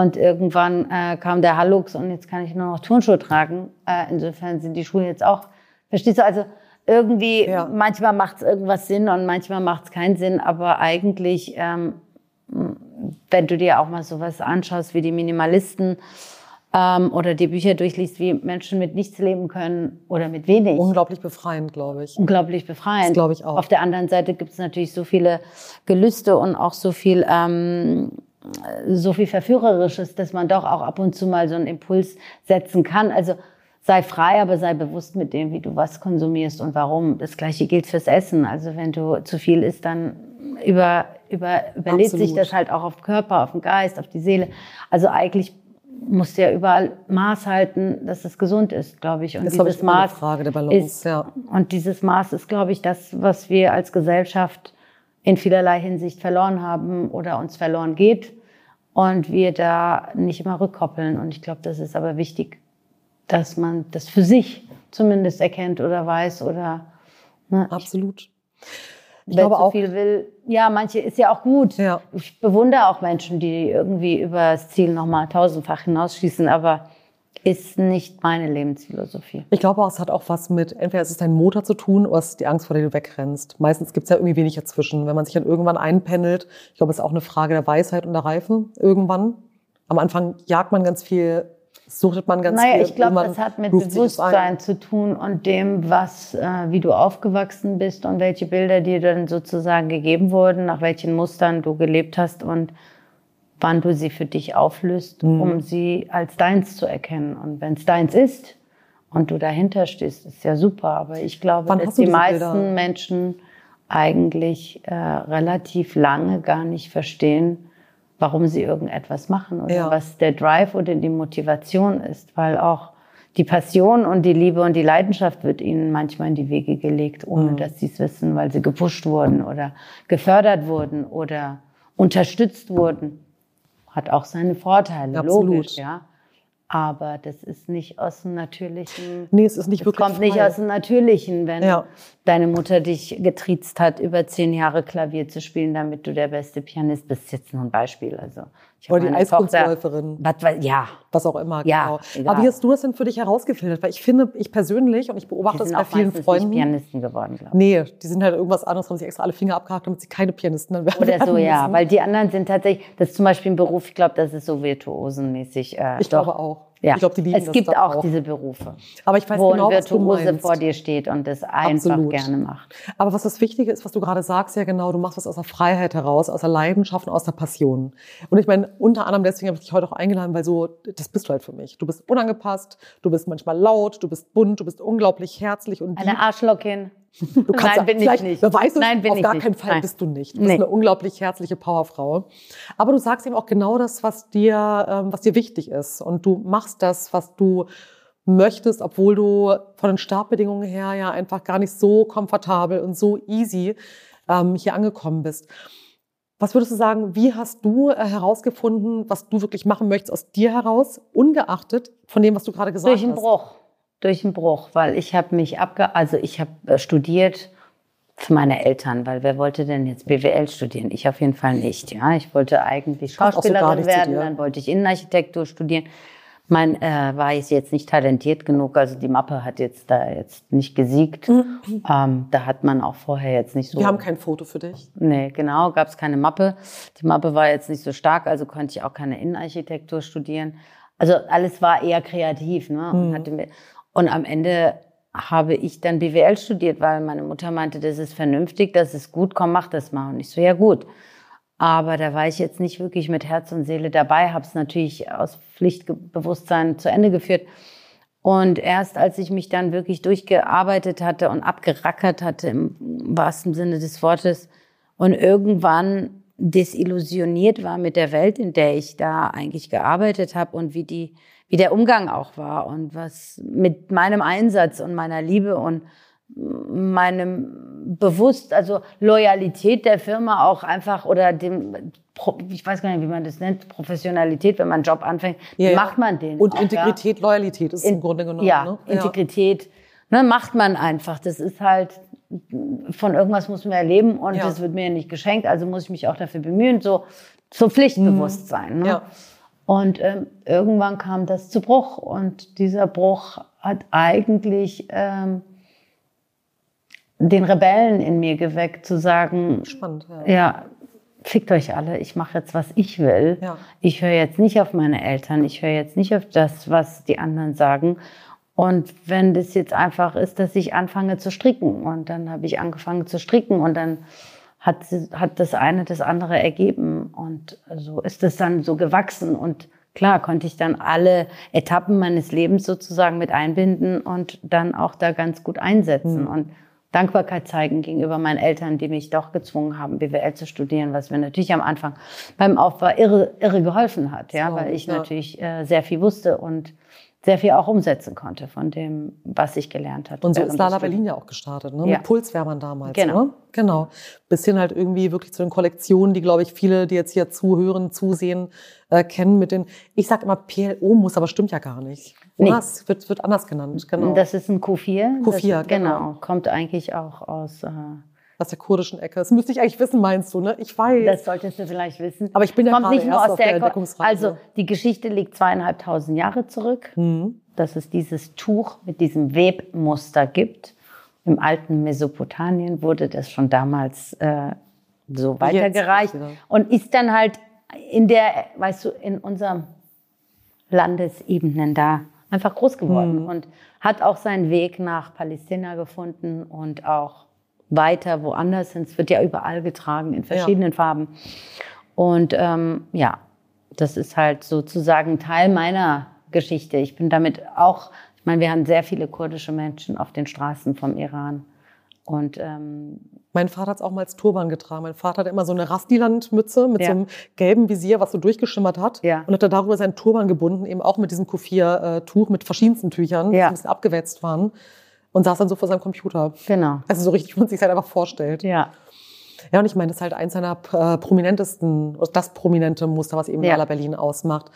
Und irgendwann äh, kam der Hallux und jetzt kann ich nur noch Turnschuhe tragen. Äh, insofern sind die Schuhe jetzt auch, verstehst du, also irgendwie, Ja. manchmal macht es irgendwas Sinn und manchmal macht es keinen Sinn, aber eigentlich, ähm, wenn du dir auch mal sowas anschaust wie die Minimalisten ähm, oder die Bücher durchliest, wie Menschen mit nichts leben können oder mit wenig, Unglaublich befreiend, glaube ich. unglaublich befreiend. Glaube ich auch. Auf der anderen Seite gibt es natürlich so viele Gelüste und auch so viel, ähm, so viel Verführerisches, dass man doch auch ab und zu mal so einen Impuls setzen kann. Also sei frei, aber sei bewusst mit dem, wie du was konsumierst und warum. Das Gleiche gilt fürs Essen. Also wenn du zu viel isst, dann über, über, überlädt sich Absolut. das halt auch auf den Körper, auf den Geist, auf die Seele. Also eigentlich musst du ja überall Maß halten, dass es gesund ist, glaube ich. Und Das dieses ich, Maß Frage der Balance, ist, ja. und dieses Maß ist, glaube ich, das, was wir als Gesellschaft in vielerlei Hinsicht verloren haben oder uns verloren geht. Und wir da nicht immer rückkoppeln. Und ich glaube, das ist aber wichtig, dass man das für sich zumindest erkennt oder weiß oder ne, Absolut. Ich wer glaube zu auch, viel will. Ja, manche ist ja auch gut. Ja. Ich bewundere auch Menschen, die irgendwie über das Ziel nochmal tausendfach hinausschießen, aber ist nicht meine Lebensphilosophie. ich glaube es hat auch was mit, entweder es ist dein Motor zu tun oder es ist die Angst, vor der du wegrennst. Meistens gibt es ja irgendwie wenig dazwischen. Wenn man sich dann irgendwann einpendelt, ich glaube, es ist auch eine Frage der Weisheit und der Reife irgendwann. Am Anfang jagt man ganz viel, suchtet man ganz Naja, viel. ich glaube, das hat mit. Bewusstsein zu tun und dem, was, äh, wie du aufgewachsen bist und welche Bilder dir dann sozusagen gegeben wurden, nach welchen Mustern du gelebt hast und wann du sie für dich auflöst, Mhm. um sie als deins zu erkennen. Und wenn es deins ist und du dahinter stehst, ist ja super. Aber ich glaube, Wann dass die meisten Bilder? Menschen eigentlich äh, relativ lange gar nicht verstehen, warum sie irgendetwas machen oder Ja. was der Drive oder die Motivation ist, weil auch die Passion und die Liebe und die Leidenschaft wird ihnen manchmal in die Wege gelegt, ohne Mhm. dass sie es wissen, weil sie gepusht wurden oder gefördert wurden oder unterstützt wurden. Hat auch seine Vorteile, Absolut. logisch, ja. Aber das ist nicht aus dem natürlichen. Nee, es ist nicht Es wirklich kommt nicht frei. aus dem Natürlichen, wenn Ja. deine Mutter dich getriezt hat, über zehn Jahre Klavier zu spielen, damit du der beste Pianist bist. Jetzt nur ein Beispiel. Also ich Oder die Eiskunstläuferin. Was, ja, was auch immer. Ja, genau. egal. Aber wie hast du das denn für dich herausgefiltert? Weil ich finde, ich persönlich, und ich die beobachte es sind bei vielen Freunden. nicht Pianisten geworden, glaube ich. Nee, die sind halt irgendwas anderes, haben sich extra alle Finger abgehakt, damit sie keine Pianisten dann werden Oder so, ja. müssen. Weil die anderen sind tatsächlich, das ist zum Beispiel ein Beruf, ich glaube, das ist so virtuosenmäßig. Äh, Ich doch. glaube auch. Ja. Ich glaube, die lieben es das gibt auch, auch. diese Berufe, Aber ich weiß wo genau, ein was Virtuose vor dir steht und das einfach Absolut. gerne macht. Aber was das Wichtige ist, was du gerade sagst, ja genau, du machst das aus der Freiheit heraus, aus der Leidenschaft und aus der Passion. Und ich meine, unter anderem deswegen habe ich dich heute auch eingeladen, weil so, das bist du halt für mich. Du bist unangepasst, du bist manchmal laut, du bist bunt, du bist unglaublich herzlich und. Eine Arschlockin. Du kannst Nein, bin ich nicht. Wer weiß es, Nein, bin auf ich gar nicht. keinen Fall Nein. bist du nicht. Du bist Nee. eine unglaublich herzliche Powerfrau. Aber du sagst eben auch genau das, was dir, ähm, was dir wichtig ist. Und du machst das, was du möchtest, obwohl du von den Startbedingungen her ja einfach gar nicht so komfortabel und so easy ähm, hier angekommen bist. Was würdest du sagen, wie hast du äh, herausgefunden, was du wirklich machen möchtest aus dir heraus, ungeachtet von dem, was du gerade gesagt Durch einen hast? Bruch. Durch einen Bruch, weil ich habe mich abge, also ich habe äh, studiert für meine Eltern, weil wer wollte denn jetzt BWL studieren? Ich auf jeden Fall nicht. Ja, ich wollte eigentlich Schauspielerin so werden, dann wollte ich Innenarchitektur studieren. Mein äh, war ich jetzt nicht talentiert genug, also die Mappe hat jetzt da jetzt nicht gesiegt. Mhm. Ähm, da hat man auch vorher jetzt nicht so. Wir haben kein Foto für dich. Nee, genau, gab es keine Mappe. Die Mappe war jetzt nicht so stark, also konnte ich auch keine Innenarchitektur studieren. Also alles war eher kreativ, ne? Mhm. Und, hatte, und am Ende habe ich dann BWL studiert, weil meine Mutter meinte, das ist vernünftig, das ist gut, komm, mach das mal. Und ich so, ja gut. Aber da war ich jetzt nicht wirklich mit Herz und Seele dabei, habe es natürlich aus Pflichtbewusstsein zu Ende geführt. Und erst als ich mich dann wirklich durchgearbeitet hatte und abgerackert hatte, im wahrsten Sinne des Wortes, und irgendwann desillusioniert war mit der Welt, in der ich da eigentlich gearbeitet habe und wie die wie der Umgang auch war und was mit meinem Einsatz und meiner Liebe und meinem bewusst, also Loyalität der Firma auch einfach oder dem, ich weiß gar nicht, wie man das nennt, Professionalität, wenn man einen Job anfängt, ja, macht man den. Und auch, Integrität, ja. Loyalität ist In, im Grunde genommen. Ja, ne? Integrität, ne, macht man einfach. Das ist halt, von irgendwas muss man erleben und ja. das wird mir nicht geschenkt, also muss ich mich auch dafür bemühen, so, so Pflichtbewusstsein. Ne? Ja. Und ähm, irgendwann kam das zu Bruch. Und dieser Bruch hat eigentlich ähm, den Rebellen in mir geweckt, zu sagen, Spannend, ja. ja fickt euch alle, ich mache jetzt, was ich will. Ja. Ich höre jetzt nicht auf meine Eltern, ich höre jetzt nicht auf das, was die anderen sagen. Und wenn das jetzt einfach ist, dass ich anfange zu stricken und dann habe ich angefangen zu stricken und dann hat, hat das eine das andere ergeben. Und so ist es dann so gewachsen. Und klar konnte ich dann alle Etappen meines Lebens sozusagen mit einbinden und dann auch da ganz gut einsetzen. Mhm. Und Dankbarkeit zeigen gegenüber meinen Eltern, die mich doch gezwungen haben, BWL zu studieren, was mir natürlich am Anfang beim Aufbau irre, irre geholfen hat, ja, so, weil ich ja. natürlich äh, sehr viel wusste und sehr viel auch umsetzen konnte von dem, was ich gelernt hatte. Und so ist Lala Berlin ja auch gestartet, ne? Ja. Mit Pulswärmern damals. Genau. Ne? Genau. Bis hin halt irgendwie wirklich zu den Kollektionen, die, glaube ich, viele, die jetzt hier zuhören, zusehen, äh, kennen mit den, ich sag immer PLO muss, aber stimmt ja gar nicht. Nee. Es wird, wird anders genannt, genau. Das ist ein Q4. Q4, das, genau. genau. Kommt eigentlich auch aus... Äh, aus der kurdischen Ecke. Das müsste ich eigentlich wissen, meinst du, ne? Ich weiß. Das solltest du vielleicht wissen. Aber ich bin ja Kommt nicht nur aus der, der Also die Geschichte liegt zweieinhalbtausend Jahre zurück, mhm. dass es dieses Tuch mit diesem Webmuster gibt. Im alten Mesopotamien wurde das schon damals äh, so weitergereicht und ist dann halt in der, weißt du, in unserem Landesebenen da einfach groß geworden mhm. und hat auch seinen Weg nach Palästina gefunden und auch weiter woanders hin. Es wird ja überall getragen in verschiedenen ja. Farben. Und ähm, ja, das ist halt sozusagen Teil meiner Geschichte. Ich bin damit auch, ich meine, wir haben sehr viele kurdische Menschen auf den Straßen vom Iran. Und ähm, mein Vater hat es auch mal als Turban getragen. Mein Vater hatte immer so eine Rastiland-Mütze mit ja. so einem gelben Visier, was so durchgeschimmert hat. Ja. Und hat da darüber seinen Turban gebunden, eben auch mit diesem Kufir-Tuch mit verschiedensten Tüchern, ja. die ein bisschen abgewetzt waren und saß dann so vor seinem Computer. Genau. Also so richtig, wie man sich halt einfach vorstellt. Ja. Ja, und ich meine, das ist halt eins seiner äh, prominentesten, das prominente Muster, was eben ja. Lala Berlin ausmacht.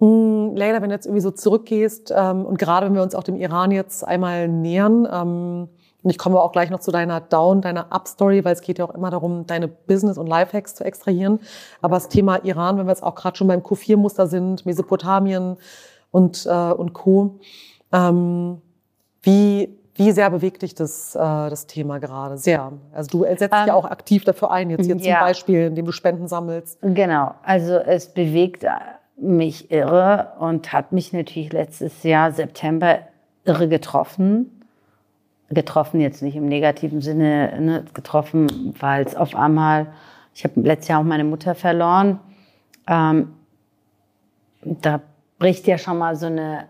Hm, Leila, wenn du jetzt irgendwie so zurückgehst ähm, und gerade wenn wir uns auch dem Iran jetzt einmal nähern, ähm, und ich komme auch gleich noch zu deiner Down, deiner Up-Story, weil es geht ja auch immer darum, deine Business- und Lifehacks zu extrahieren. Aber das Thema Iran, wenn wir jetzt auch gerade schon beim Q4-Muster sind, Mesopotamien und, äh, und Co., ähm, wie, wie sehr bewegt dich das, äh, das Thema gerade? Sehr. Also du setzt dich ja ähm, auch aktiv dafür ein, jetzt hier ja. zum Beispiel, indem du Spenden sammelst. Genau. Also es bewegt mich irre und hat mich natürlich letztes Jahr September irre getroffen. Getroffen jetzt nicht im negativen Sinne, ne, getroffen, weil es auf einmal, ich habe letztes Jahr auch meine Mutter verloren. Ähm, da bricht ja schon mal so eine,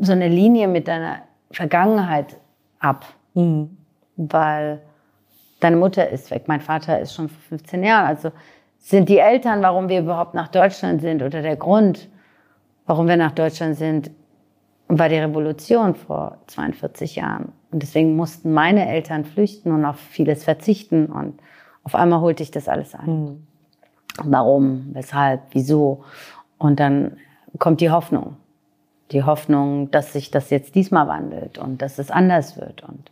so eine Linie mit deiner Vergangenheit ab, mhm. weil deine Mutter ist weg, mein Vater ist schon vor 15 Jahren. Also sind die Eltern, warum wir überhaupt nach Deutschland sind oder der Grund, warum wir nach Deutschland sind, war die Revolution vor 42 Jahren. Und deswegen mussten meine Eltern flüchten und auf vieles verzichten. Und auf einmal holte ich das alles an. Mhm. Warum, weshalb, wieso? Und dann kommt die Hoffnung. Die Hoffnung, dass sich das jetzt diesmal wandelt und dass es anders wird und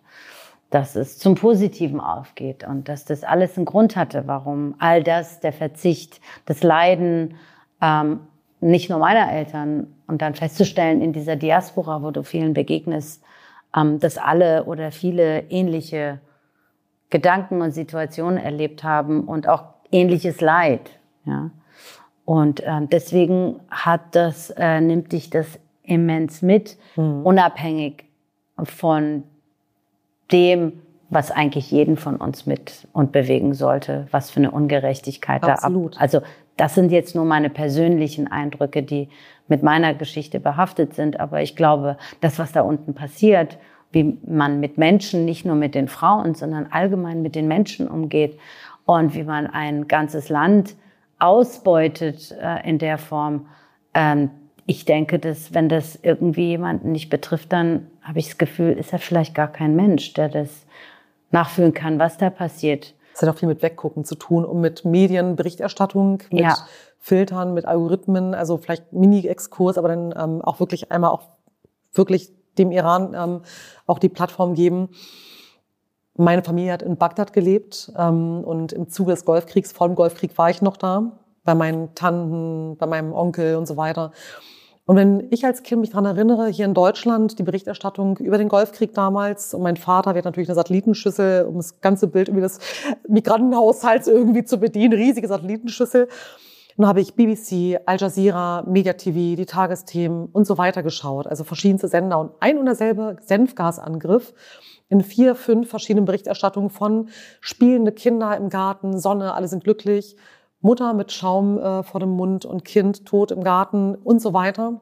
dass es zum Positiven aufgeht und dass das alles einen Grund hatte, warum all das, der Verzicht, das Leiden, ähm, nicht nur meiner Eltern und dann festzustellen in dieser Diaspora, wo du vielen begegnest, ähm, dass alle oder viele ähnliche Gedanken und Situationen erlebt haben und auch ähnliches Leid. Ja. Und äh, deswegen hat das, äh, nimmt dich das immens mit, mhm. unabhängig von dem, was eigentlich jeden von uns mit und bewegen sollte, was für eine Ungerechtigkeit Absolut. da ab. Also das sind jetzt nur meine persönlichen Eindrücke, die mit meiner Geschichte behaftet sind. Aber ich glaube, das, was da unten passiert, wie man mit Menschen, nicht nur mit den Frauen, sondern allgemein mit den Menschen umgeht und wie man ein ganzes Land ausbeutet äh, in der Form. Ähm, ich denke, dass wenn das irgendwie jemanden nicht betrifft, dann habe ich das Gefühl, ist er vielleicht gar kein Mensch, der das nachfühlen kann, was da passiert. Es hat auch viel mit Weggucken zu tun und mit Medienberichterstattung, mit ja. Filtern, mit Algorithmen, also vielleicht Mini-Exkurs, aber dann ähm, auch wirklich einmal auch wirklich dem Iran ähm, auch die Plattform geben. Meine Familie hat in Bagdad gelebt ähm, und im Zuge des Golfkriegs, vor dem Golfkrieg war ich noch da, bei meinen Tanten, bei meinem Onkel und so weiter. Und wenn ich als Kind mich daran erinnere, hier in Deutschland, die Berichterstattung über den Golfkrieg damals, und mein Vater wird natürlich eine Satellitenschüssel, um das ganze Bild über das Migrantenhaushalts irgendwie zu bedienen, riesige Satellitenschüssel. Dann habe ich BBC, Al Jazeera, Media TV, die Tagesthemen und so weiter geschaut, also verschiedenste Sender und ein und derselbe Senfgasangriff in vier, fünf verschiedenen Berichterstattungen von spielende Kinder im Garten, Sonne, alle sind glücklich, Mutter mit Schaum äh, vor dem Mund und Kind tot im Garten und so weiter.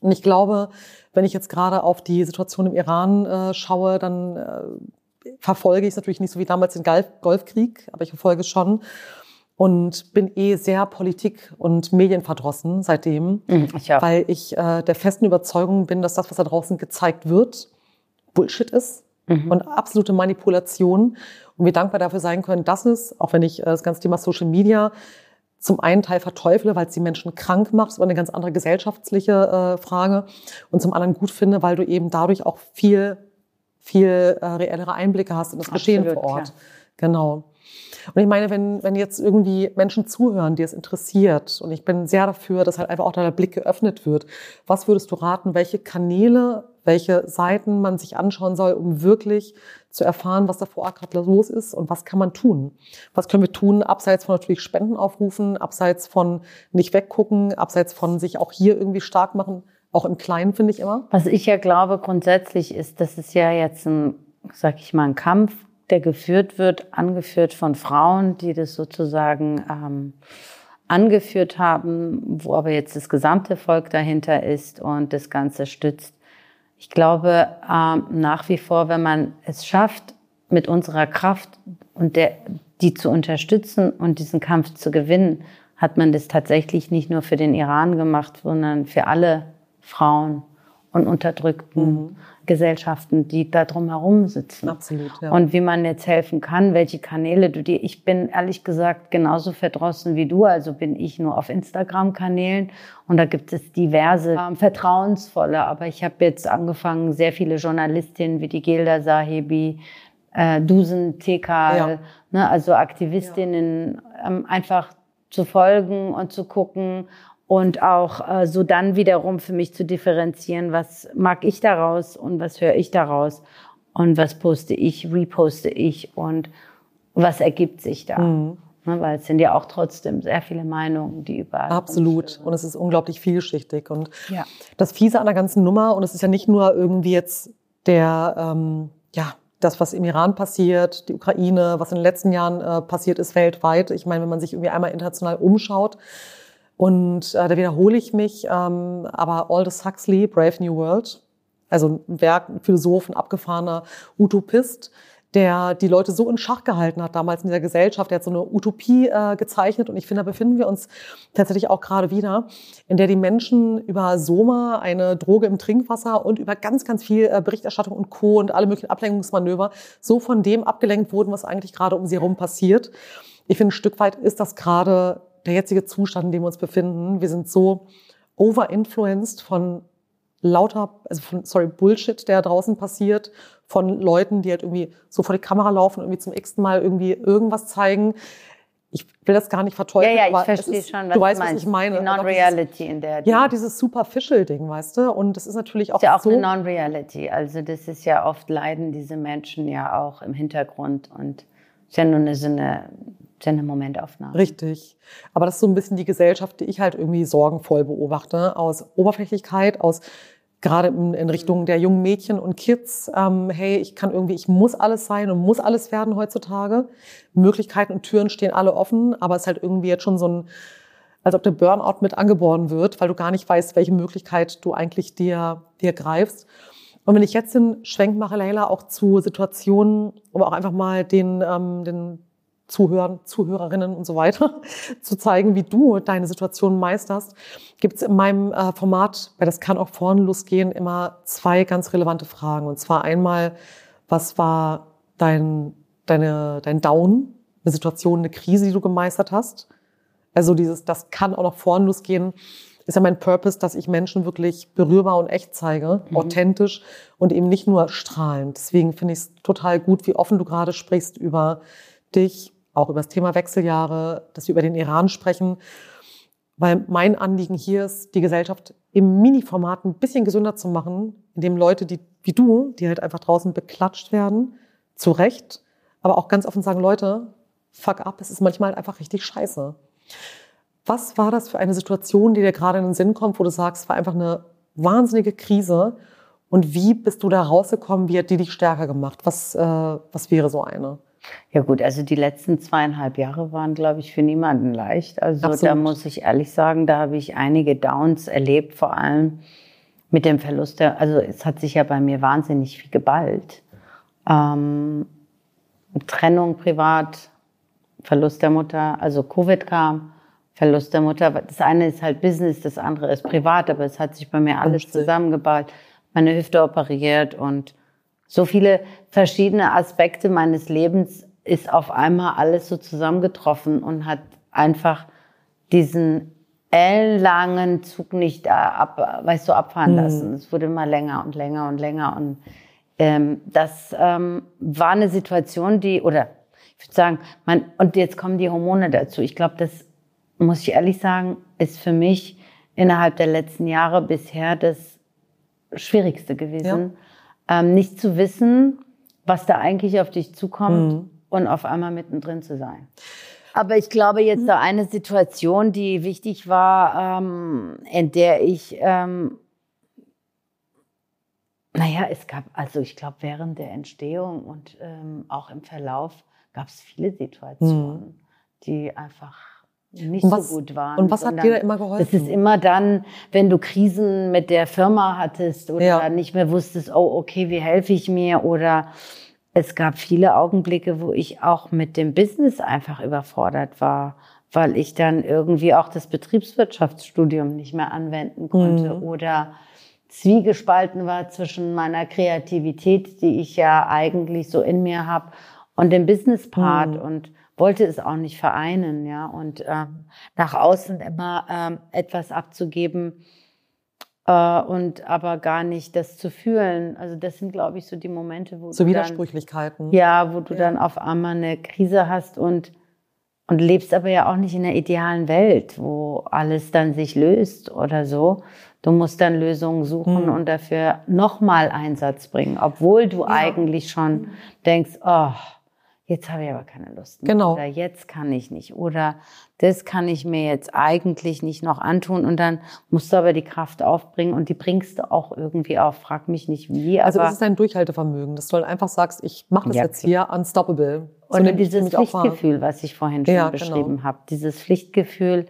Und ich glaube, wenn ich jetzt gerade auf die Situation im Iran äh, schaue, dann äh, verfolge ich es natürlich nicht so wie damals den Golf Golfkrieg, aber ich verfolge es schon und bin eh sehr Politik- und Medienverdrossen seitdem, mhm, ich weil ich äh, der festen Überzeugung bin, dass das, was da draußen gezeigt wird, Bullshit ist mhm. und absolute Manipulation und wir dankbar dafür sein können, dass es, auch wenn ich äh, das ganze Thema Social Media zum einen Teil verteufle, weil es die Menschen krank macht, aber eine ganz andere gesellschaftliche äh, Frage, und zum anderen gut finde, weil du eben dadurch auch viel, viel äh, reellere Einblicke hast in das Geschehen Absolut, vor Ort. Klar. Genau. Und ich meine, wenn, wenn jetzt irgendwie Menschen zuhören, die es interessiert, und ich bin sehr dafür, dass halt einfach auch der Blick geöffnet wird, was würdest du raten, welche Kanäle welche Seiten man sich anschauen soll, um wirklich zu erfahren, was da vor Ort gerade los ist und was kann man tun. Was können wir tun, abseits von natürlich Spenden aufrufen, abseits von nicht weggucken, abseits von sich auch hier irgendwie stark machen, auch im Kleinen finde ich immer. Was ich ja glaube grundsätzlich ist, das ist ja jetzt ein, sag ich mal, ein Kampf, der geführt wird, angeführt von Frauen, die das sozusagen ähm, angeführt haben, wo aber jetzt das gesamte Volk dahinter ist und das Ganze stützt. Ich glaube ähm, nach wie vor, wenn man es schafft, mit unserer Kraft und der, die zu unterstützen und diesen Kampf zu gewinnen, hat man das tatsächlich nicht nur für den Iran gemacht, sondern für alle Frauen und unterdrückten mhm. Gesellschaften, die da drumherum sitzen. Absolut, ja. Und wie man jetzt helfen kann, welche Kanäle du dir. Ich bin ehrlich gesagt genauso verdrossen wie du, also bin ich nur auf Instagram-Kanälen und da gibt es diverse ähm, vertrauensvolle. Aber ich habe jetzt angefangen, sehr viele Journalistinnen wie die Gilda Sahibi, äh, Dusen Tekal, ja. ne, also Aktivistinnen ja. ähm, einfach zu folgen und zu gucken und auch äh, so dann wiederum für mich zu differenzieren, was mag ich daraus und was höre ich daraus und was poste ich, reposte ich und was ergibt sich da. Mhm. Ne, weil es sind ja auch trotzdem sehr viele Meinungen, die überall. Absolut. Und es ist unglaublich vielschichtig. Und ja. das Fiese an der ganzen Nummer, und es ist ja nicht nur irgendwie jetzt der, ähm, ja, das, was im Iran passiert, die Ukraine, was in den letzten Jahren äh, passiert ist weltweit. Ich meine, wenn man sich irgendwie einmal international umschaut, und äh, da wiederhole ich mich, ähm, aber Aldous Huxley, Brave New World, also ein Werk, ein Philosoph, ein abgefahrener Utopist, der die Leute so in Schach gehalten hat damals in dieser Gesellschaft. Der hat so eine Utopie äh, gezeichnet und ich finde, da befinden wir uns tatsächlich auch gerade wieder, in der die Menschen über Soma, eine Droge im Trinkwasser und über ganz, ganz viel äh, Berichterstattung und Co. und alle möglichen Ablenkungsmanöver so von dem abgelenkt wurden, was eigentlich gerade um sie herum passiert. Ich finde, ein Stück weit ist das gerade der jetzige Zustand, in dem wir uns befinden. Wir sind so overinfluenced von lauter, also von, sorry, Bullshit, der draußen passiert, von Leuten, die halt irgendwie so vor die Kamera laufen und irgendwie zum x Mal irgendwie irgendwas zeigen. Ich will das gar nicht verteufeln, Ja, ja, ich aber es ist, schon, was du weißt, was ich meine. Die Non-Reality in der. Dieses, ja, dieses Superficial-Ding, weißt du? Und das ist natürlich auch, ist ja auch so. eine Non-Reality. Also das ist ja oft leiden diese Menschen ja auch im Hintergrund und ist ja nur eine, so eine, ist ja eine Momentaufnahme. Richtig. Aber das ist so ein bisschen die Gesellschaft, die ich halt irgendwie sorgenvoll beobachte. Aus Oberflächlichkeit, aus gerade in, in Richtung der jungen Mädchen und Kids. Ähm, hey, ich kann irgendwie, ich muss alles sein und muss alles werden heutzutage. Möglichkeiten und Türen stehen alle offen, aber es ist halt irgendwie jetzt schon so ein, als ob der Burnout mit angeboren wird, weil du gar nicht weißt, welche Möglichkeit du eigentlich dir, dir greifst. Und wenn ich jetzt den Schwenk mache, Leila, auch zu Situationen, um auch einfach mal den, ähm, den Zuhörern, Zuhörerinnen und so weiter zu zeigen, wie du deine Situation meisterst, gibt es in meinem äh, Format, weil das kann auch vorne losgehen, immer zwei ganz relevante Fragen. Und zwar einmal, was war dein, deine, dein Down, eine Situation, eine Krise, die du gemeistert hast? Also dieses, das kann auch noch vorne losgehen, ist ja mein Purpose, dass ich Menschen wirklich berührbar und echt zeige, Mhm. authentisch und eben nicht nur strahlend. Deswegen finde ich es total gut, wie offen du gerade sprichst über dich, auch über das Thema Wechseljahre, dass wir über den Iran sprechen. Weil mein Anliegen hier ist, die Gesellschaft im Mini-Format ein bisschen gesünder zu machen, indem Leute, die, wie du, die halt einfach draußen beklatscht werden, zu Recht, aber auch ganz offen sagen, Leute, fuck up, es ist manchmal einfach richtig scheiße. Was war das für eine Situation, die dir gerade in den Sinn kommt, wo du sagst, es war einfach eine wahnsinnige Krise? Und wie bist du da rausgekommen? Wie hat die dich stärker gemacht? Was, äh, was wäre so eine? Ja gut, also die letzten zweieinhalb Jahre waren, glaube ich, für niemanden leicht. Also Absolut. da muss ich ehrlich sagen, da habe ich einige Downs erlebt, vor allem mit dem Verlust der, also es hat sich ja bei mir wahnsinnig viel geballt. Ähm, Trennung privat, Verlust der Mutter, also Covid kam, Verlust der Mutter. Das eine ist halt Business, das andere ist privat, aber es hat sich bei mir alles zusammengeballt. Meine Hüfte operiert und so viele verschiedene Aspekte meines Lebens ist auf einmal alles so zusammengetroffen und hat einfach diesen ellenlangen Zug nicht ab, weißt du, abfahren lassen. Es wurde immer länger und länger und länger und ähm, das ähm, war eine Situation, die oder ich würde sagen, man und jetzt kommen die Hormone dazu. Ich glaube, das muss ich ehrlich sagen, ist für mich innerhalb der letzten Jahre bisher das Schwierigste gewesen, ähm, nicht zu wissen, was da eigentlich auf dich zukommt und auf einmal mittendrin zu sein. Aber ich glaube jetzt da eine Situation, die wichtig war, ähm, in der ich, ähm, naja, es gab, also ich glaube während der Entstehung und ähm, auch im Verlauf gab es viele Situationen, die einfach nicht was- so gut waren. und was hat dir da immer geholfen? Das ist immer dann, wenn du Krisen mit der Firma hattest oder Ja. nicht mehr wusstest, oh, okay, wie helfe ich mir? Oder es gab viele Augenblicke, wo ich auch mit dem Business einfach überfordert war, weil ich dann irgendwie auch das Betriebswirtschaftsstudium nicht mehr anwenden konnte Mhm. oder zwiegespalten war zwischen meiner Kreativität, die ich ja eigentlich so in mir habe, und dem Business-Part Mhm. und wollte es auch nicht vereinen, ja, und ähm, nach außen immer ähm, etwas abzugeben äh, und aber gar nicht das zu fühlen. Also das sind, glaube ich, so die Momente, wo So du dann, Widersprüchlichkeiten. ja, wo du Ja. dann auf einmal eine Krise hast und und lebst aber ja auch nicht in der idealen Welt, wo alles dann sich löst oder so. Du musst dann Lösungen suchen Mhm. und dafür nochmal Einsatz bringen, obwohl du eigentlich schon denkst, oh, jetzt habe ich aber keine Lust mehr. Genau. Oder jetzt kann ich nicht. Oder das kann ich mir jetzt eigentlich nicht noch antun. Und dann musst du aber die Kraft aufbringen und die bringst du auch irgendwie auf. Frag mich nicht wie, Also das ist dein Durchhaltevermögen, dass du halt einfach sagst, ich mache das Ja, jetzt hier unstoppable. So Und dieses. Pflichtgefühl, was ich vorhin schon Ja, beschrieben genau. habe, dieses Pflichtgefühl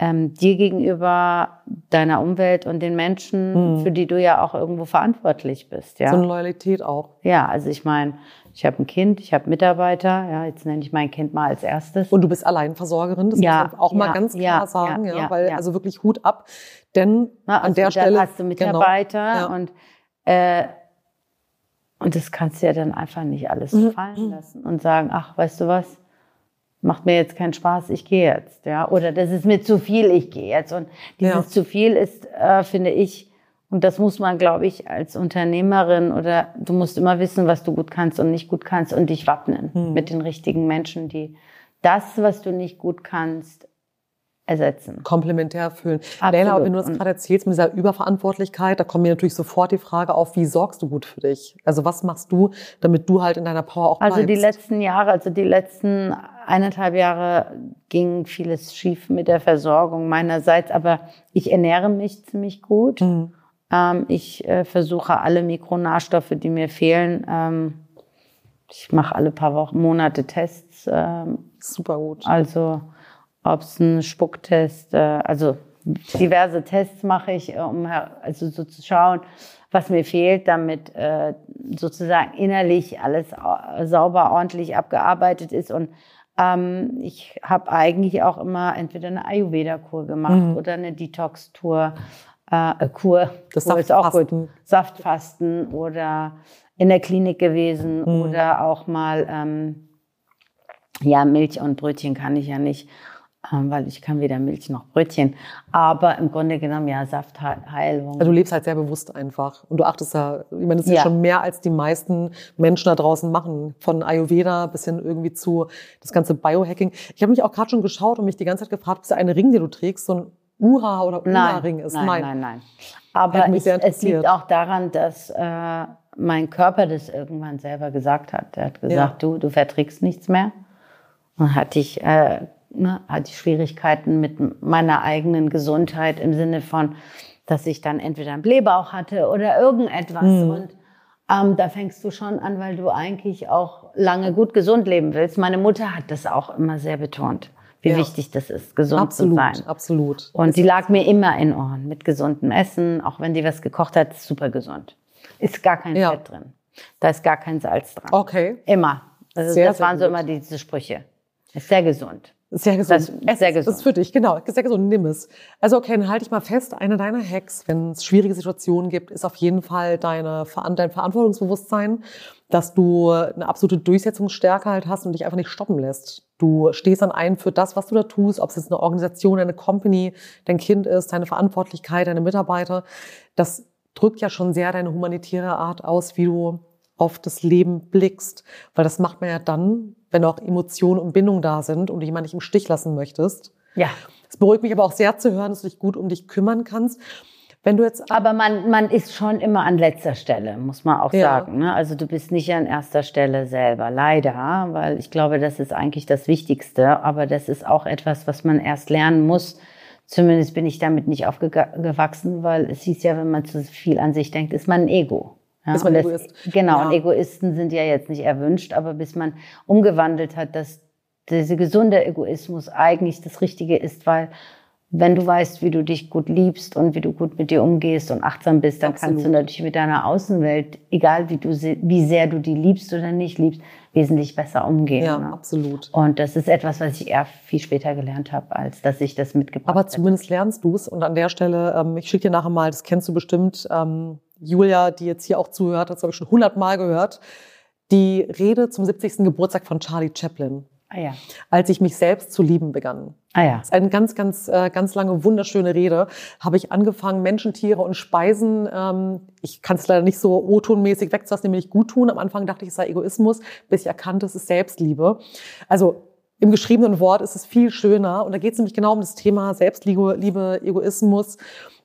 ähm, dir gegenüber, deiner Umwelt und den Menschen, für die du ja auch irgendwo verantwortlich bist. Ja, Mhm. So eine Loyalität auch. ja also ich meine, ich habe ein Kind, ich habe Mitarbeiter, ja, jetzt nenne ich mein Kind mal als erstes. Und du bist Alleinversorgerin, das Ja, muss man auch mal ja, ganz klar ja, sagen, ja, weil also wirklich Hut ab, denn Na, an also der Stelle hast du Mitarbeiter Genau, und äh, und das kannst du ja dann einfach nicht alles Mhm. fallen lassen und sagen, ach, weißt du was, macht mir jetzt keinen Spaß, ich gehe jetzt, ja, oder das ist mir zu viel, ich gehe jetzt und dieses zu viel ist, äh, finde ich, Und das muss man, glaube ich, als Unternehmerin oder du musst immer wissen, was du gut kannst und nicht gut kannst und dich wappnen Mhm. mit den richtigen Menschen, die das, was du nicht gut kannst, ersetzen. komplementär fühlen. Absolut. Leila, wenn du das gerade erzählst mit dieser Überverantwortlichkeit, da kommt mir natürlich sofort die Frage auf, wie sorgst du gut für dich? Also was machst du, damit du halt in deiner Power auch bleibst? Also die letzten Jahre, also die letzten eineinhalb Jahre ging vieles schief mit der Versorgung meinerseits, aber ich ernähre mich ziemlich gut. Mhm. Ähm, ich äh, versuche alle Mikronährstoffe, die mir fehlen. Ähm, ich mache alle paar Wochen, Monate Tests. Ähm, Super gut. also ob es ein Spucktest, äh, also diverse Tests mache ich, äh, um also so zu schauen, was mir fehlt, damit äh, sozusagen innerlich alles au- sauber, ordentlich abgearbeitet ist. Und ähm, ich habe eigentlich auch immer entweder eine Ayurveda-Kur gemacht Mhm. oder eine Detox-Tour, äh, Kur. Das Kur ist auch gut. Saftfasten. Oder in der Klinik gewesen Mhm. oder auch mal ähm, ja, Milch und Brötchen kann ich ja nicht, ähm, weil ich kann weder Milch noch Brötchen. Aber im Grunde genommen ja Saftheilung. Also du lebst halt sehr bewusst einfach. Und du achtest da, ich meine, das ist ja. Ja. schon mehr als die meisten Menschen da draußen machen. Von Ayurveda bis hin irgendwie zu das ganze Biohacking. Ich habe mich auch gerade schon geschaut und mich die ganze Zeit gefragt, ob es ein Ring, den du trägst, so ein Ura oder Una-Ring ist. nein, nein, nein, nein. Aber ich, es liegt auch daran, dass äh, mein Körper das irgendwann selber gesagt hat. Er hat gesagt, du, du verträgst nichts mehr. Und hatte ich, äh, ne, hatte ich Schwierigkeiten mit meiner eigenen Gesundheit im Sinne von, dass ich dann entweder einen Blähbauch hatte oder irgendetwas. Mhm. Und ähm, da fängst du schon an, weil du eigentlich auch lange gut gesund leben willst. Meine Mutter hat das auch immer sehr betont, wie Ja. wichtig das ist, gesund Absolut, zu sein. absolut. Und die lag mir immer in Ohren mit gesundem Essen, auch wenn die was gekocht hat, ist super gesund. Ist gar kein Ja. Fett drin. Da ist gar kein Salz dran. Okay, Immer. Also Sehr, das sehr waren so gut. immer diese Sprüche. Ist sehr gesund. Sehr gesund. Das- sehr ist- Das gesund. ist für dich, genau. Sehr gesund, nimm es. Also okay, dann halte ich mal fest, eine deiner Hacks, wenn es schwierige Situationen gibt, ist auf jeden Fall deine, dein Verantwortungsbewusstsein, dass du eine absolute Durchsetzungsstärke halt hast und dich einfach nicht stoppen lässt. Du stehst dann ein für das, was du da tust, ob es jetzt eine Organisation, eine Company, dein Kind ist, deine Verantwortlichkeit, deine Mitarbeiter. Das drückt ja schon sehr deine humanitäre Art aus, wie du auf das Leben blickst. Weil das macht man ja dann, wenn auch Emotionen und Bindung da sind und du jemanden nicht im Stich lassen möchtest. Ja. Es beruhigt mich aber auch sehr zu hören, dass du dich gut um dich kümmern kannst. Wenn du jetzt Aber man, man ist schon immer an letzter Stelle, muss man auch Ja. sagen. Ne? Also du bist nicht an erster Stelle selber, leider, weil ich glaube, das ist eigentlich das Wichtigste. Aber das ist auch etwas, was man erst lernen muss. Zumindest bin ich damit nicht aufgewachsen, weil es hieß ja, wenn man zu viel an sich denkt, ist man ein Ego. Ja, Ist man Egoist. Genau, Ja. und Egoisten sind ja jetzt nicht erwünscht, aber bis man umgewandelt hat, dass dieser gesunde Egoismus eigentlich das Richtige ist, weil wenn du weißt, wie du dich gut liebst und wie du gut mit dir umgehst und achtsam bist, dann Absolut. kannst du natürlich mit deiner Außenwelt, egal wie du wie sehr du die liebst oder nicht liebst, wesentlich besser umgehen. ja, ne? absolut. Und das ist etwas, was ich eher viel später gelernt habe, als dass ich das mitgebracht Aber hätte. zumindest lernst du es. Und an der Stelle, ähm, ich schicke dir nachher mal, das kennst du bestimmt, ähm, Julia, die jetzt hier auch zuhört, hat es, glaube ich, schon hundertmal gehört, die Rede zum 70. Geburtstag von Charlie Chaplin, Ah ja. als ich mich selbst zu lieben begann. Ah ja. Das ist eine ganz, ganz, äh, ganz lange, wunderschöne Rede. Habe ich angefangen, Menschen, Tiere und Speisen, ähm, ich kann es leider nicht so O-Tonmäßig wegzulassen, nicht gut tun. Am Anfang dachte ich, es sei Egoismus, bis ich erkannte, es ist Selbstliebe. Also im geschriebenen Wort ist es viel schöner. Und da geht es nämlich genau um das Thema Selbstliebe, Liebe, Egoismus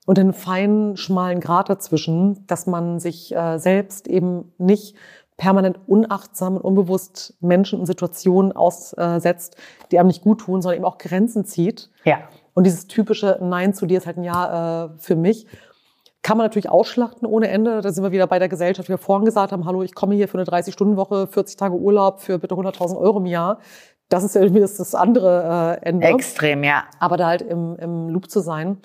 und den feinen, schmalen Grat dazwischen, dass man sich äh, selbst eben nicht permanent unachtsam und unbewusst Menschen und Situationen aussetzt, die einem nicht gut tun, sondern eben auch Grenzen zieht. Ja. Und dieses typische Nein zu dir ist halt ein Ja äh, für mich. Kann man natürlich ausschlachten ohne Ende. Da sind wir wieder bei der Gesellschaft, wie wir vorhin gesagt haben, hallo, ich komme hier für eine 30-Stunden-Woche, 40 Tage Urlaub für bitte 100.000 Euro im Jahr. Das ist ja irgendwie das, das andere äh, Ende. Extrem, ja. Aber da halt im, im Loop zu sein.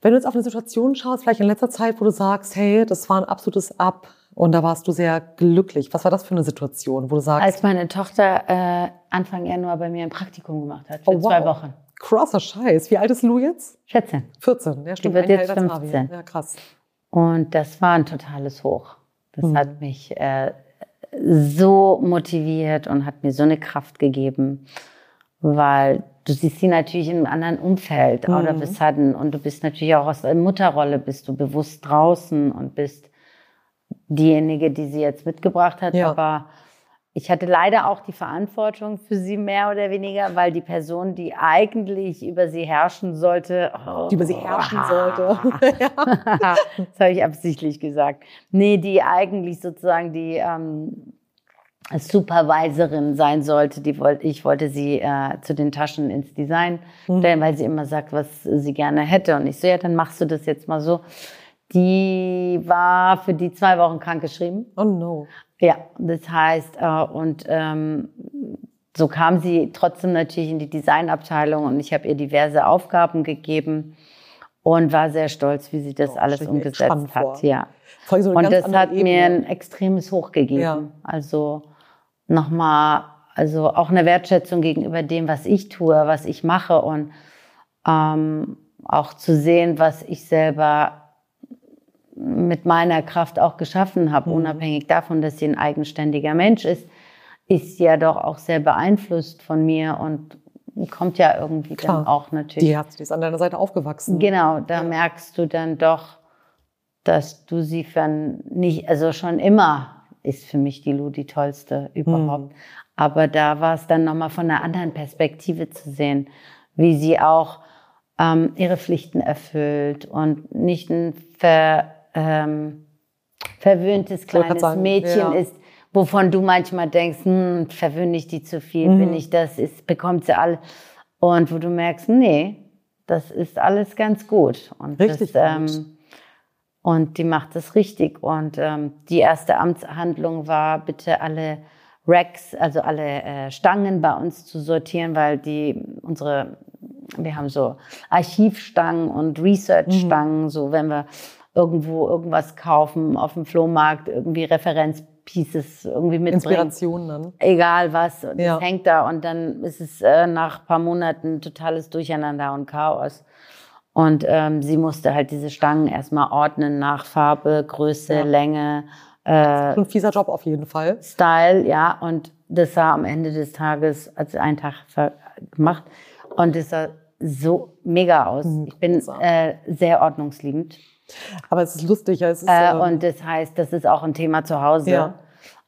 Wenn du jetzt auf eine Situation schaust, vielleicht in letzter Zeit, wo du sagst, hey, das war ein absolutes Up und da warst du sehr glücklich. Was war das für eine Situation, wo du sagst, Als meine Tochter äh, Anfang Januar bei mir ein Praktikum gemacht hat, für Oh, wow. zwei Wochen. krasser Scheiß. Wie alt ist Lou jetzt? 14. 14. Ja, stimmt. wird ein Jahr jetzt Ravi. 15. Ja, krass. Und das war ein totales Hoch. Das Mhm. hat mich äh, so motiviert und hat mir so eine Kraft gegeben, weil du siehst sie natürlich in einem anderen Umfeld, mhm. all of a sudden. Und du bist natürlich auch aus der Mutterrolle, bist du bewusst draußen und bist diejenige, die sie jetzt mitgebracht hat. Ja. Aber ich hatte leider auch die Verantwortung für sie mehr oder weniger, weil die Person, die eigentlich über sie herrschen sollte, oh, die über sie herrschen oh, sollte, das habe ich absichtlich gesagt. Nee, die eigentlich sozusagen die ähm, Supervisorin sein sollte, die wollte, ich wollte sie äh, zu den Taschen ins Design mhm. stellen, mhm. weil sie immer sagt, was sie gerne hätte. Und ich so, ja, dann machst du das jetzt mal so. Die war für die zwei Wochen krankgeschrieben. Oh no. Ja, das heißt, äh, und ähm, so kam sie trotzdem natürlich in die Designabteilung und ich habe ihr diverse Aufgaben gegeben und war sehr stolz, wie sie das oh, alles umgesetzt hat. Vor. Ja. So und das hat Ebene. mir ein extremes Hoch gegeben. Ja. Also nochmal, also auch eine Wertschätzung gegenüber dem, was ich tue, was ich mache und ähm, auch zu sehen, was ich selber mit meiner Kraft auch geschaffen habe, mhm. unabhängig davon, dass sie ein eigenständiger Mensch ist, ist ja doch auch sehr beeinflusst von mir und kommt ja irgendwie Klar. dann auch natürlich. Die hat, die ist an deiner Seite aufgewachsen. Genau, da ja. merkst du dann doch, dass du sie für nicht, also schon immer ist für mich die Lu die tollste überhaupt. Mhm. Aber da war es dann nochmal von einer anderen Perspektive zu sehen, wie sie auch ähm, ihre Pflichten erfüllt und nicht ein ver ähm, verwöhntes kleines sagen, Mädchen ja. ist, wovon du manchmal denkst, hm, verwöhne ich die zu viel, mhm. bin ich das, ist, bekommt sie alle. Und wo du merkst, nee, das ist alles ganz gut. Und richtig das, ähm, und die macht das richtig. Und ähm, die erste Amtshandlung war, bitte alle Racks, also alle äh, Stangen bei uns zu sortieren, weil die unsere, wir haben so Archivstangen und Researchstangen, mhm. so wenn wir irgendwo irgendwas kaufen auf dem Flohmarkt, irgendwie Referenzpieces irgendwie mitbringen. Inspiration dann. Egal was, das ja. hängt da und dann ist es äh, nach paar Monaten totales Durcheinander und Chaos. Und ähm, sie musste halt diese Stangen erstmal ordnen nach Farbe, Größe, ja. Länge. Äh, ein fieser Job auf jeden Fall. Style, ja. Und das sah am Ende des Tages, als einen Tag gemacht. Und es sah so mega aus. Mhm. Ich bin äh, sehr ordnungsliebend. Aber es ist lustig. Ja, es ist, äh, ähm, und das heißt, das ist auch ein Thema zu Hause. Ja.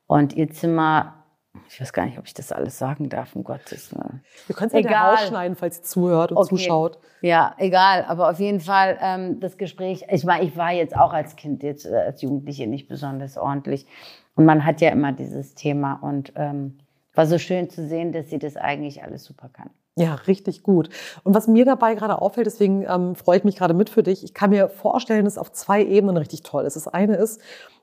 Und ihr Zimmer, ich weiß gar nicht, ob ich das alles sagen darf, um Gottes Willen. Wir können es ja rausschneiden, falls ihr zuhört und okay. zuschaut. Ja, egal. Aber auf jeden Fall ähm, das Gespräch. Ich meine, ich war jetzt auch als Kind, jetzt äh, als Jugendliche nicht besonders ordentlich. Und man hat ja immer dieses Thema. Und ähm, war so schön zu sehen, dass sie das eigentlich alles super kann. Ja, richtig gut. Und was mir dabei gerade auffällt, deswegen ähm, freue ich mich gerade mit für dich, ich kann mir vorstellen, dass es auf zwei Ebenen richtig toll ist. Das eine ist,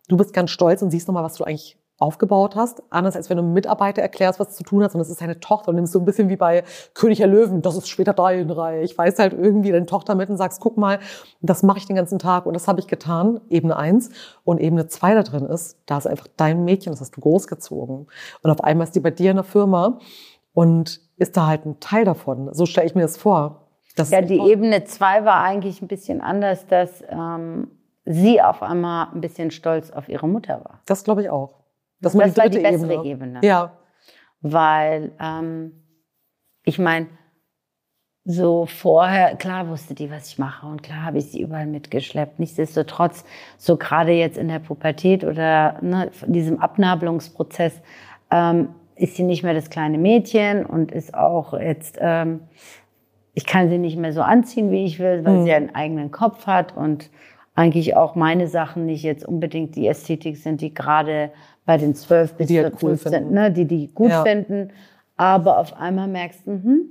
du bist ganz stolz und siehst nochmal, was du eigentlich aufgebaut hast. Anders als wenn du einem Mitarbeiter erklärst, was zu tun hat, sondern es ist deine Tochter und nimmst so ein bisschen wie bei König der Löwen, das ist später dein Reich. Ich weiß halt irgendwie deine Tochter mit und sagst, guck mal, das mache ich den ganzen Tag und das habe ich getan, Ebene eins Und Ebene zwei da drin ist, da ist einfach dein Mädchen, das hast du großgezogen. Und auf einmal ist die bei dir in der Firma und ist da halt ein Teil davon. So stelle ich mir das vor. Das ja, die Ebene 2 war eigentlich ein bisschen anders, dass ähm, sie auf einmal ein bisschen stolz auf ihre Mutter war. Das glaube ich auch. Das, das war die bessere Ebene. Ebene. Ja. Weil ähm, ich meine, so vorher, klar wusste die, was ich mache und klar habe ich sie überall mitgeschleppt. Nichtsdestotrotz, so gerade jetzt in der Pubertät oder ne, diesem Abnabelungsprozess, ähm, ist sie nicht mehr das kleine Mädchen und ist auch jetzt, ähm, ich kann sie nicht mehr so anziehen, wie ich will, weil mhm. sie einen eigenen Kopf hat und eigentlich auch meine Sachen nicht jetzt unbedingt die Ästhetik sind, die gerade bei den 12 bis 14 cool sind, ne, die die gut ja. finden. Aber auf einmal merkst du, hm,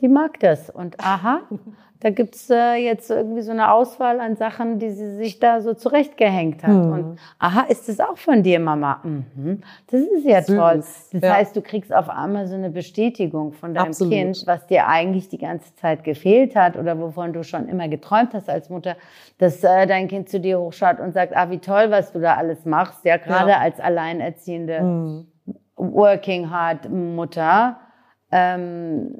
die mag das. Und aha, da gibt's äh, jetzt irgendwie so eine Auswahl an Sachen, die sie sich da so zurechtgehängt hat. Hm. Und aha, ist das auch von dir, Mama? Mhm. Das ist ja Süß. toll. Das ja. heißt, du kriegst auf einmal so eine Bestätigung von deinem Absolut. Kind, was dir eigentlich die ganze Zeit gefehlt hat oder wovon du schon immer geträumt hast als Mutter, dass äh, dein Kind zu dir hochschaut und sagt, ah, wie toll, was du da alles machst. Ja, gerade ja. als alleinerziehende, hm. working hard Mutter. Ähm,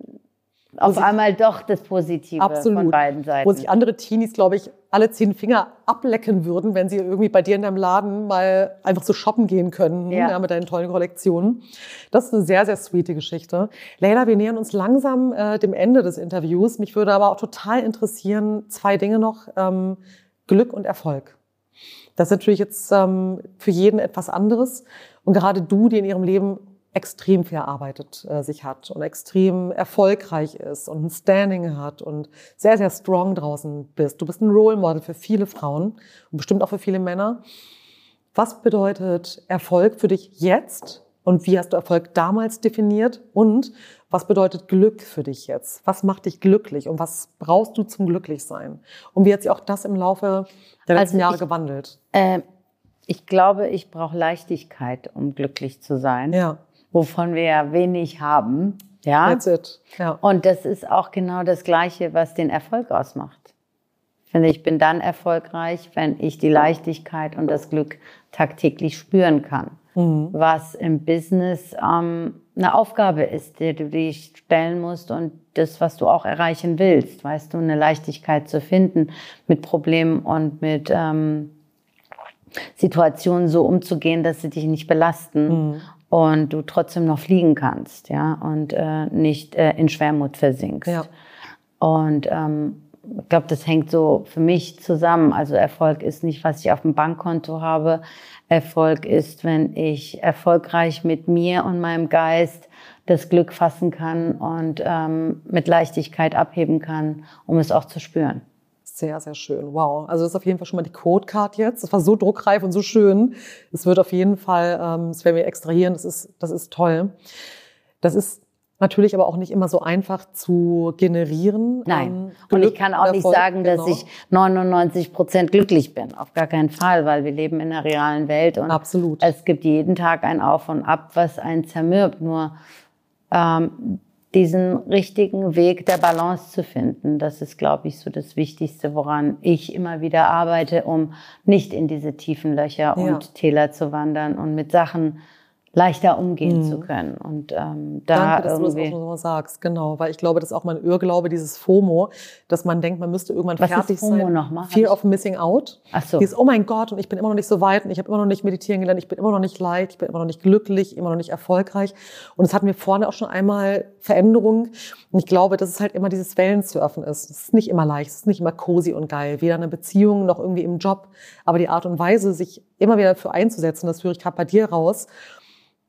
auf einmal doch das Positive Absolut. von beiden Seiten. Wo sich andere Teenies, glaube ich, alle zehn Finger ablecken würden, wenn sie irgendwie bei dir in deinem Laden mal einfach so shoppen gehen können Ja. ja. mit deinen tollen Kollektionen. Das ist eine sehr, sehr sweete Geschichte. Leila, wir nähern uns langsam äh, dem Ende des Interviews. Mich würde aber auch total interessieren, zwei Dinge noch. Ähm, Glück und Erfolg. Das ist natürlich jetzt ähm, für jeden etwas anderes. Und gerade du, die in ihrem Leben extrem viel erarbeitet äh, sich hat und extrem erfolgreich ist und ein Standing hat und sehr, sehr strong draußen bist. Du bist ein Role Model für viele Frauen und bestimmt auch für viele Männer. Was bedeutet Erfolg für dich jetzt und wie hast du Erfolg damals definiert? Und was bedeutet Glück für dich jetzt? Was macht dich glücklich und was brauchst du zum Glücklichsein? Und wie hat sich auch das im Laufe der letzten Also Jahre ich- gewandelt? Äh, ich glaube, ich brauche Leichtigkeit, um glücklich zu sein, Ja, wovon wir ja wenig haben. Ja. that's it. Ja. Und das ist auch genau das Gleiche, was den Erfolg ausmacht. Ich finde, ich bin dann erfolgreich, wenn ich die Leichtigkeit und das Glück tagtäglich spüren kann. Was im Business ähm, eine Aufgabe ist, die du dich stellen musst und das, was du auch erreichen willst. Weißt du, eine Leichtigkeit zu finden, mit Problemen und mit ähm, Situationen so umzugehen, dass sie dich nicht belasten und du trotzdem noch fliegen kannst, ja, und äh, nicht äh, in Schwermut versinkst. Ja. Und ähm, ich glaube, das hängt so für mich zusammen. Also Erfolg ist nicht, was ich auf dem Bankkonto habe. Erfolg ist, wenn ich erfolgreich mit mir und meinem Geist das Glück fassen kann und ähm, mit Leichtigkeit abheben kann, um es auch zu spüren. Sehr, sehr schön. Wow. Also das ist auf jeden Fall schon mal die Codecard jetzt. Das war so druckreif und so schön. Es wird auf jeden Fall, ähm, das werden wir extrahieren. Das ist, das ist toll. Das ist natürlich aber auch nicht immer so einfach zu generieren. Nein. Ähm, und ich kann auch nicht sagen, dass genau. ich 99 Prozent glücklich bin. Auf gar keinen Fall, weil wir leben in einer realen Welt und Absolut. es gibt jeden Tag ein Auf und Ab, was einen zermürbt. Nur ähm, diesen richtigen Weg der Balance zu finden, das ist, glaube ich, so das Wichtigste, woran ich immer wieder arbeite, um nicht in diese tiefen Löcher Ja. und Täler zu wandern und mit Sachen leichter umgehen zu können. Und ähm, da Mhm. Danke, dass du das irgendwie. auch so sagst, genau, weil ich glaube, das ist auch mein Irrglaube, dieses FOMO, dass man denkt, man müsste irgendwann Was ist fertig FOMO sein. nochmal? Fear of Missing Out. Ach so. Dieses, oh mein Gott, und ich bin immer noch nicht so weit und ich habe immer noch nicht meditieren gelernt, ich bin immer noch nicht leicht, ich bin immer noch nicht glücklich, immer noch nicht erfolgreich. Und es hatten wir vorne auch schon einmal Veränderungen. Und ich glaube, dass es halt immer dieses Wellensurfen ist. Es ist nicht immer leicht, es ist nicht immer cozy und geil, weder in einer Beziehung noch irgendwie im Job. Aber die Art und Weise, sich immer wieder dafür einzusetzen, das höre ich gerade bei dir raus,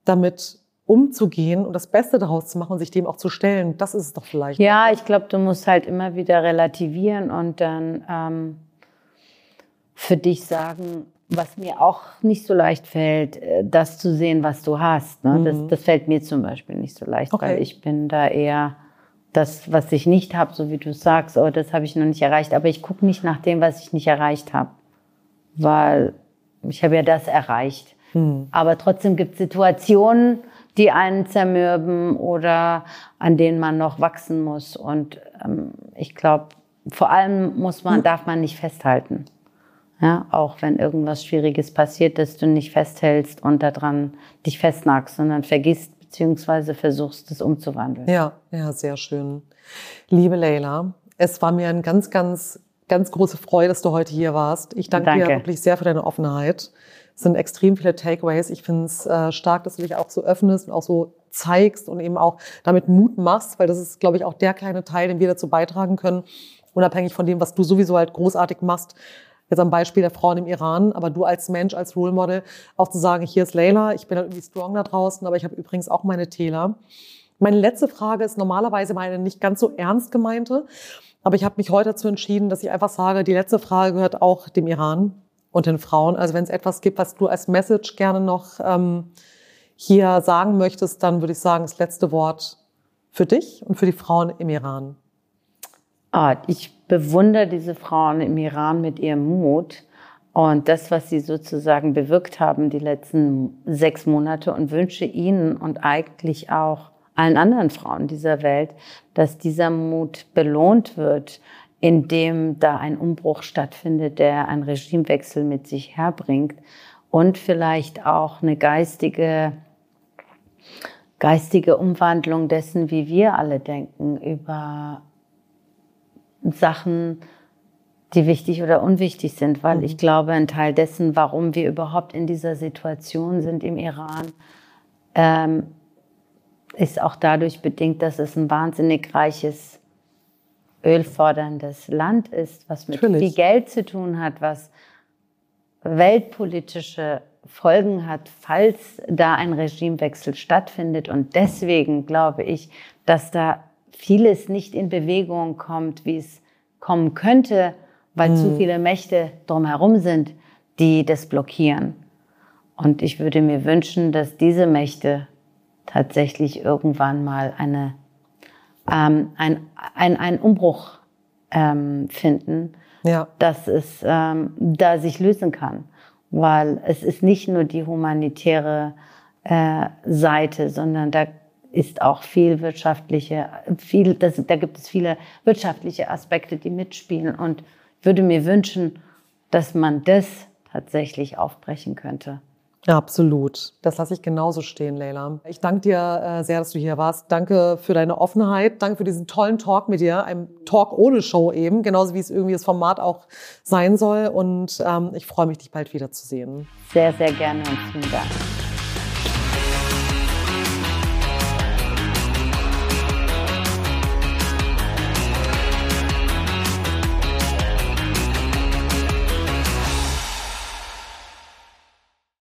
damit umzugehen und das Beste daraus zu machen und sich dem auch zu stellen, das ist es doch vielleicht. Ja, ich glaube, du musst halt immer wieder relativieren und dann ähm, für dich sagen, was mir auch nicht so leicht fällt, äh, das zu sehen, was du hast. Ne? Das, das fällt mir zum Beispiel nicht so leicht, Okay. weil ich bin da eher das, was ich nicht habe, so wie du sagst, oh, das habe ich noch nicht erreicht. Aber ich gucke nicht nach dem, was ich nicht erreicht habe, weil ich habe ja das erreicht. Aber trotzdem gibt es Situationen, die einen zermürben oder an denen man noch wachsen muss. Und ähm, ich glaube, vor allem muss man, darf man nicht festhalten. Ja, auch wenn irgendwas Schwieriges passiert, dass du nicht festhältst und daran dich festnagst, sondern vergisst beziehungsweise versuchst, es umzuwandeln. Ja, ja, sehr schön. Liebe Leila, es war mir eine ganz, ganz, ganz große Freude, dass du heute hier warst. Ich danke, dir Danke. wirklich sehr für deine Offenheit. Sind extrem viele Takeaways. Ich finde es äh, stark, dass du dich auch so öffnest und auch so zeigst und eben auch damit Mut machst, weil das ist, glaube ich, auch der kleine Teil, den wir dazu beitragen können, unabhängig von dem, was du sowieso halt großartig machst. Jetzt am Beispiel der Frauen im Iran, aber du als Mensch, als Role Model, auch zu sagen, hier ist Leila, ich bin halt irgendwie strong da draußen, aber ich habe übrigens auch meine Täler. Meine letzte Frage ist normalerweise meine nicht ganz so ernst gemeinte, aber ich habe mich heute dazu entschieden, dass ich einfach sage, die letzte Frage gehört auch dem Iran und den Frauen. Also wenn es etwas gibt, was du als Message gerne noch ähm, hier sagen möchtest, dann würde ich sagen, das letzte Wort für dich und für die Frauen im Iran. Ah, ich bewundere diese Frauen im Iran mit ihrem Mut und das, was sie sozusagen bewirkt haben die letzten sechs Monate und wünsche ihnen und eigentlich auch allen anderen Frauen dieser Welt, dass dieser Mut belohnt wird, indem da ein Umbruch stattfindet, der einen Regimewechsel mit sich herbringt und vielleicht auch eine geistige geistige Umwandlung dessen, wie wir alle denken, über Sachen, die wichtig oder unwichtig sind, weil mhm. ich glaube, ein Teil dessen, warum wir überhaupt in dieser Situation sind im Iran, ähm, ist auch dadurch bedingt, dass es ein wahnsinnig reiches, ölforderndes Land ist, was mit Natürlich. viel Geld zu tun hat, was weltpolitische Folgen hat, falls da ein Regimewechsel stattfindet. Und deswegen glaube ich, dass da vieles nicht in Bewegung kommt, wie es kommen könnte, weil mhm. zu viele Mächte drumherum sind, die das blockieren. Und ich würde mir wünschen, dass diese Mächte tatsächlich irgendwann mal eine, ähm, ein, ein, einen Umbruch ähm, finden, ja. dass es ähm, da sich lösen kann. Weil es ist nicht nur die humanitäre äh, Seite, sondern da ist auch viel wirtschaftliche, viel, das, da gibt es viele wirtschaftliche Aspekte, die mitspielen. Und ich würde mir wünschen, dass man das tatsächlich aufbrechen könnte. Ja, absolut. Das lasse ich genauso stehen, Leila. Ich danke dir äh, sehr, dass du hier warst. Danke für deine Offenheit. Danke für diesen tollen Talk mit dir. Ein Talk ohne Show eben, genauso wie es irgendwie das Format auch sein soll. Und ähm, ich freue mich, dich bald wiederzusehen. Sehr, sehr gerne und vielen Dank.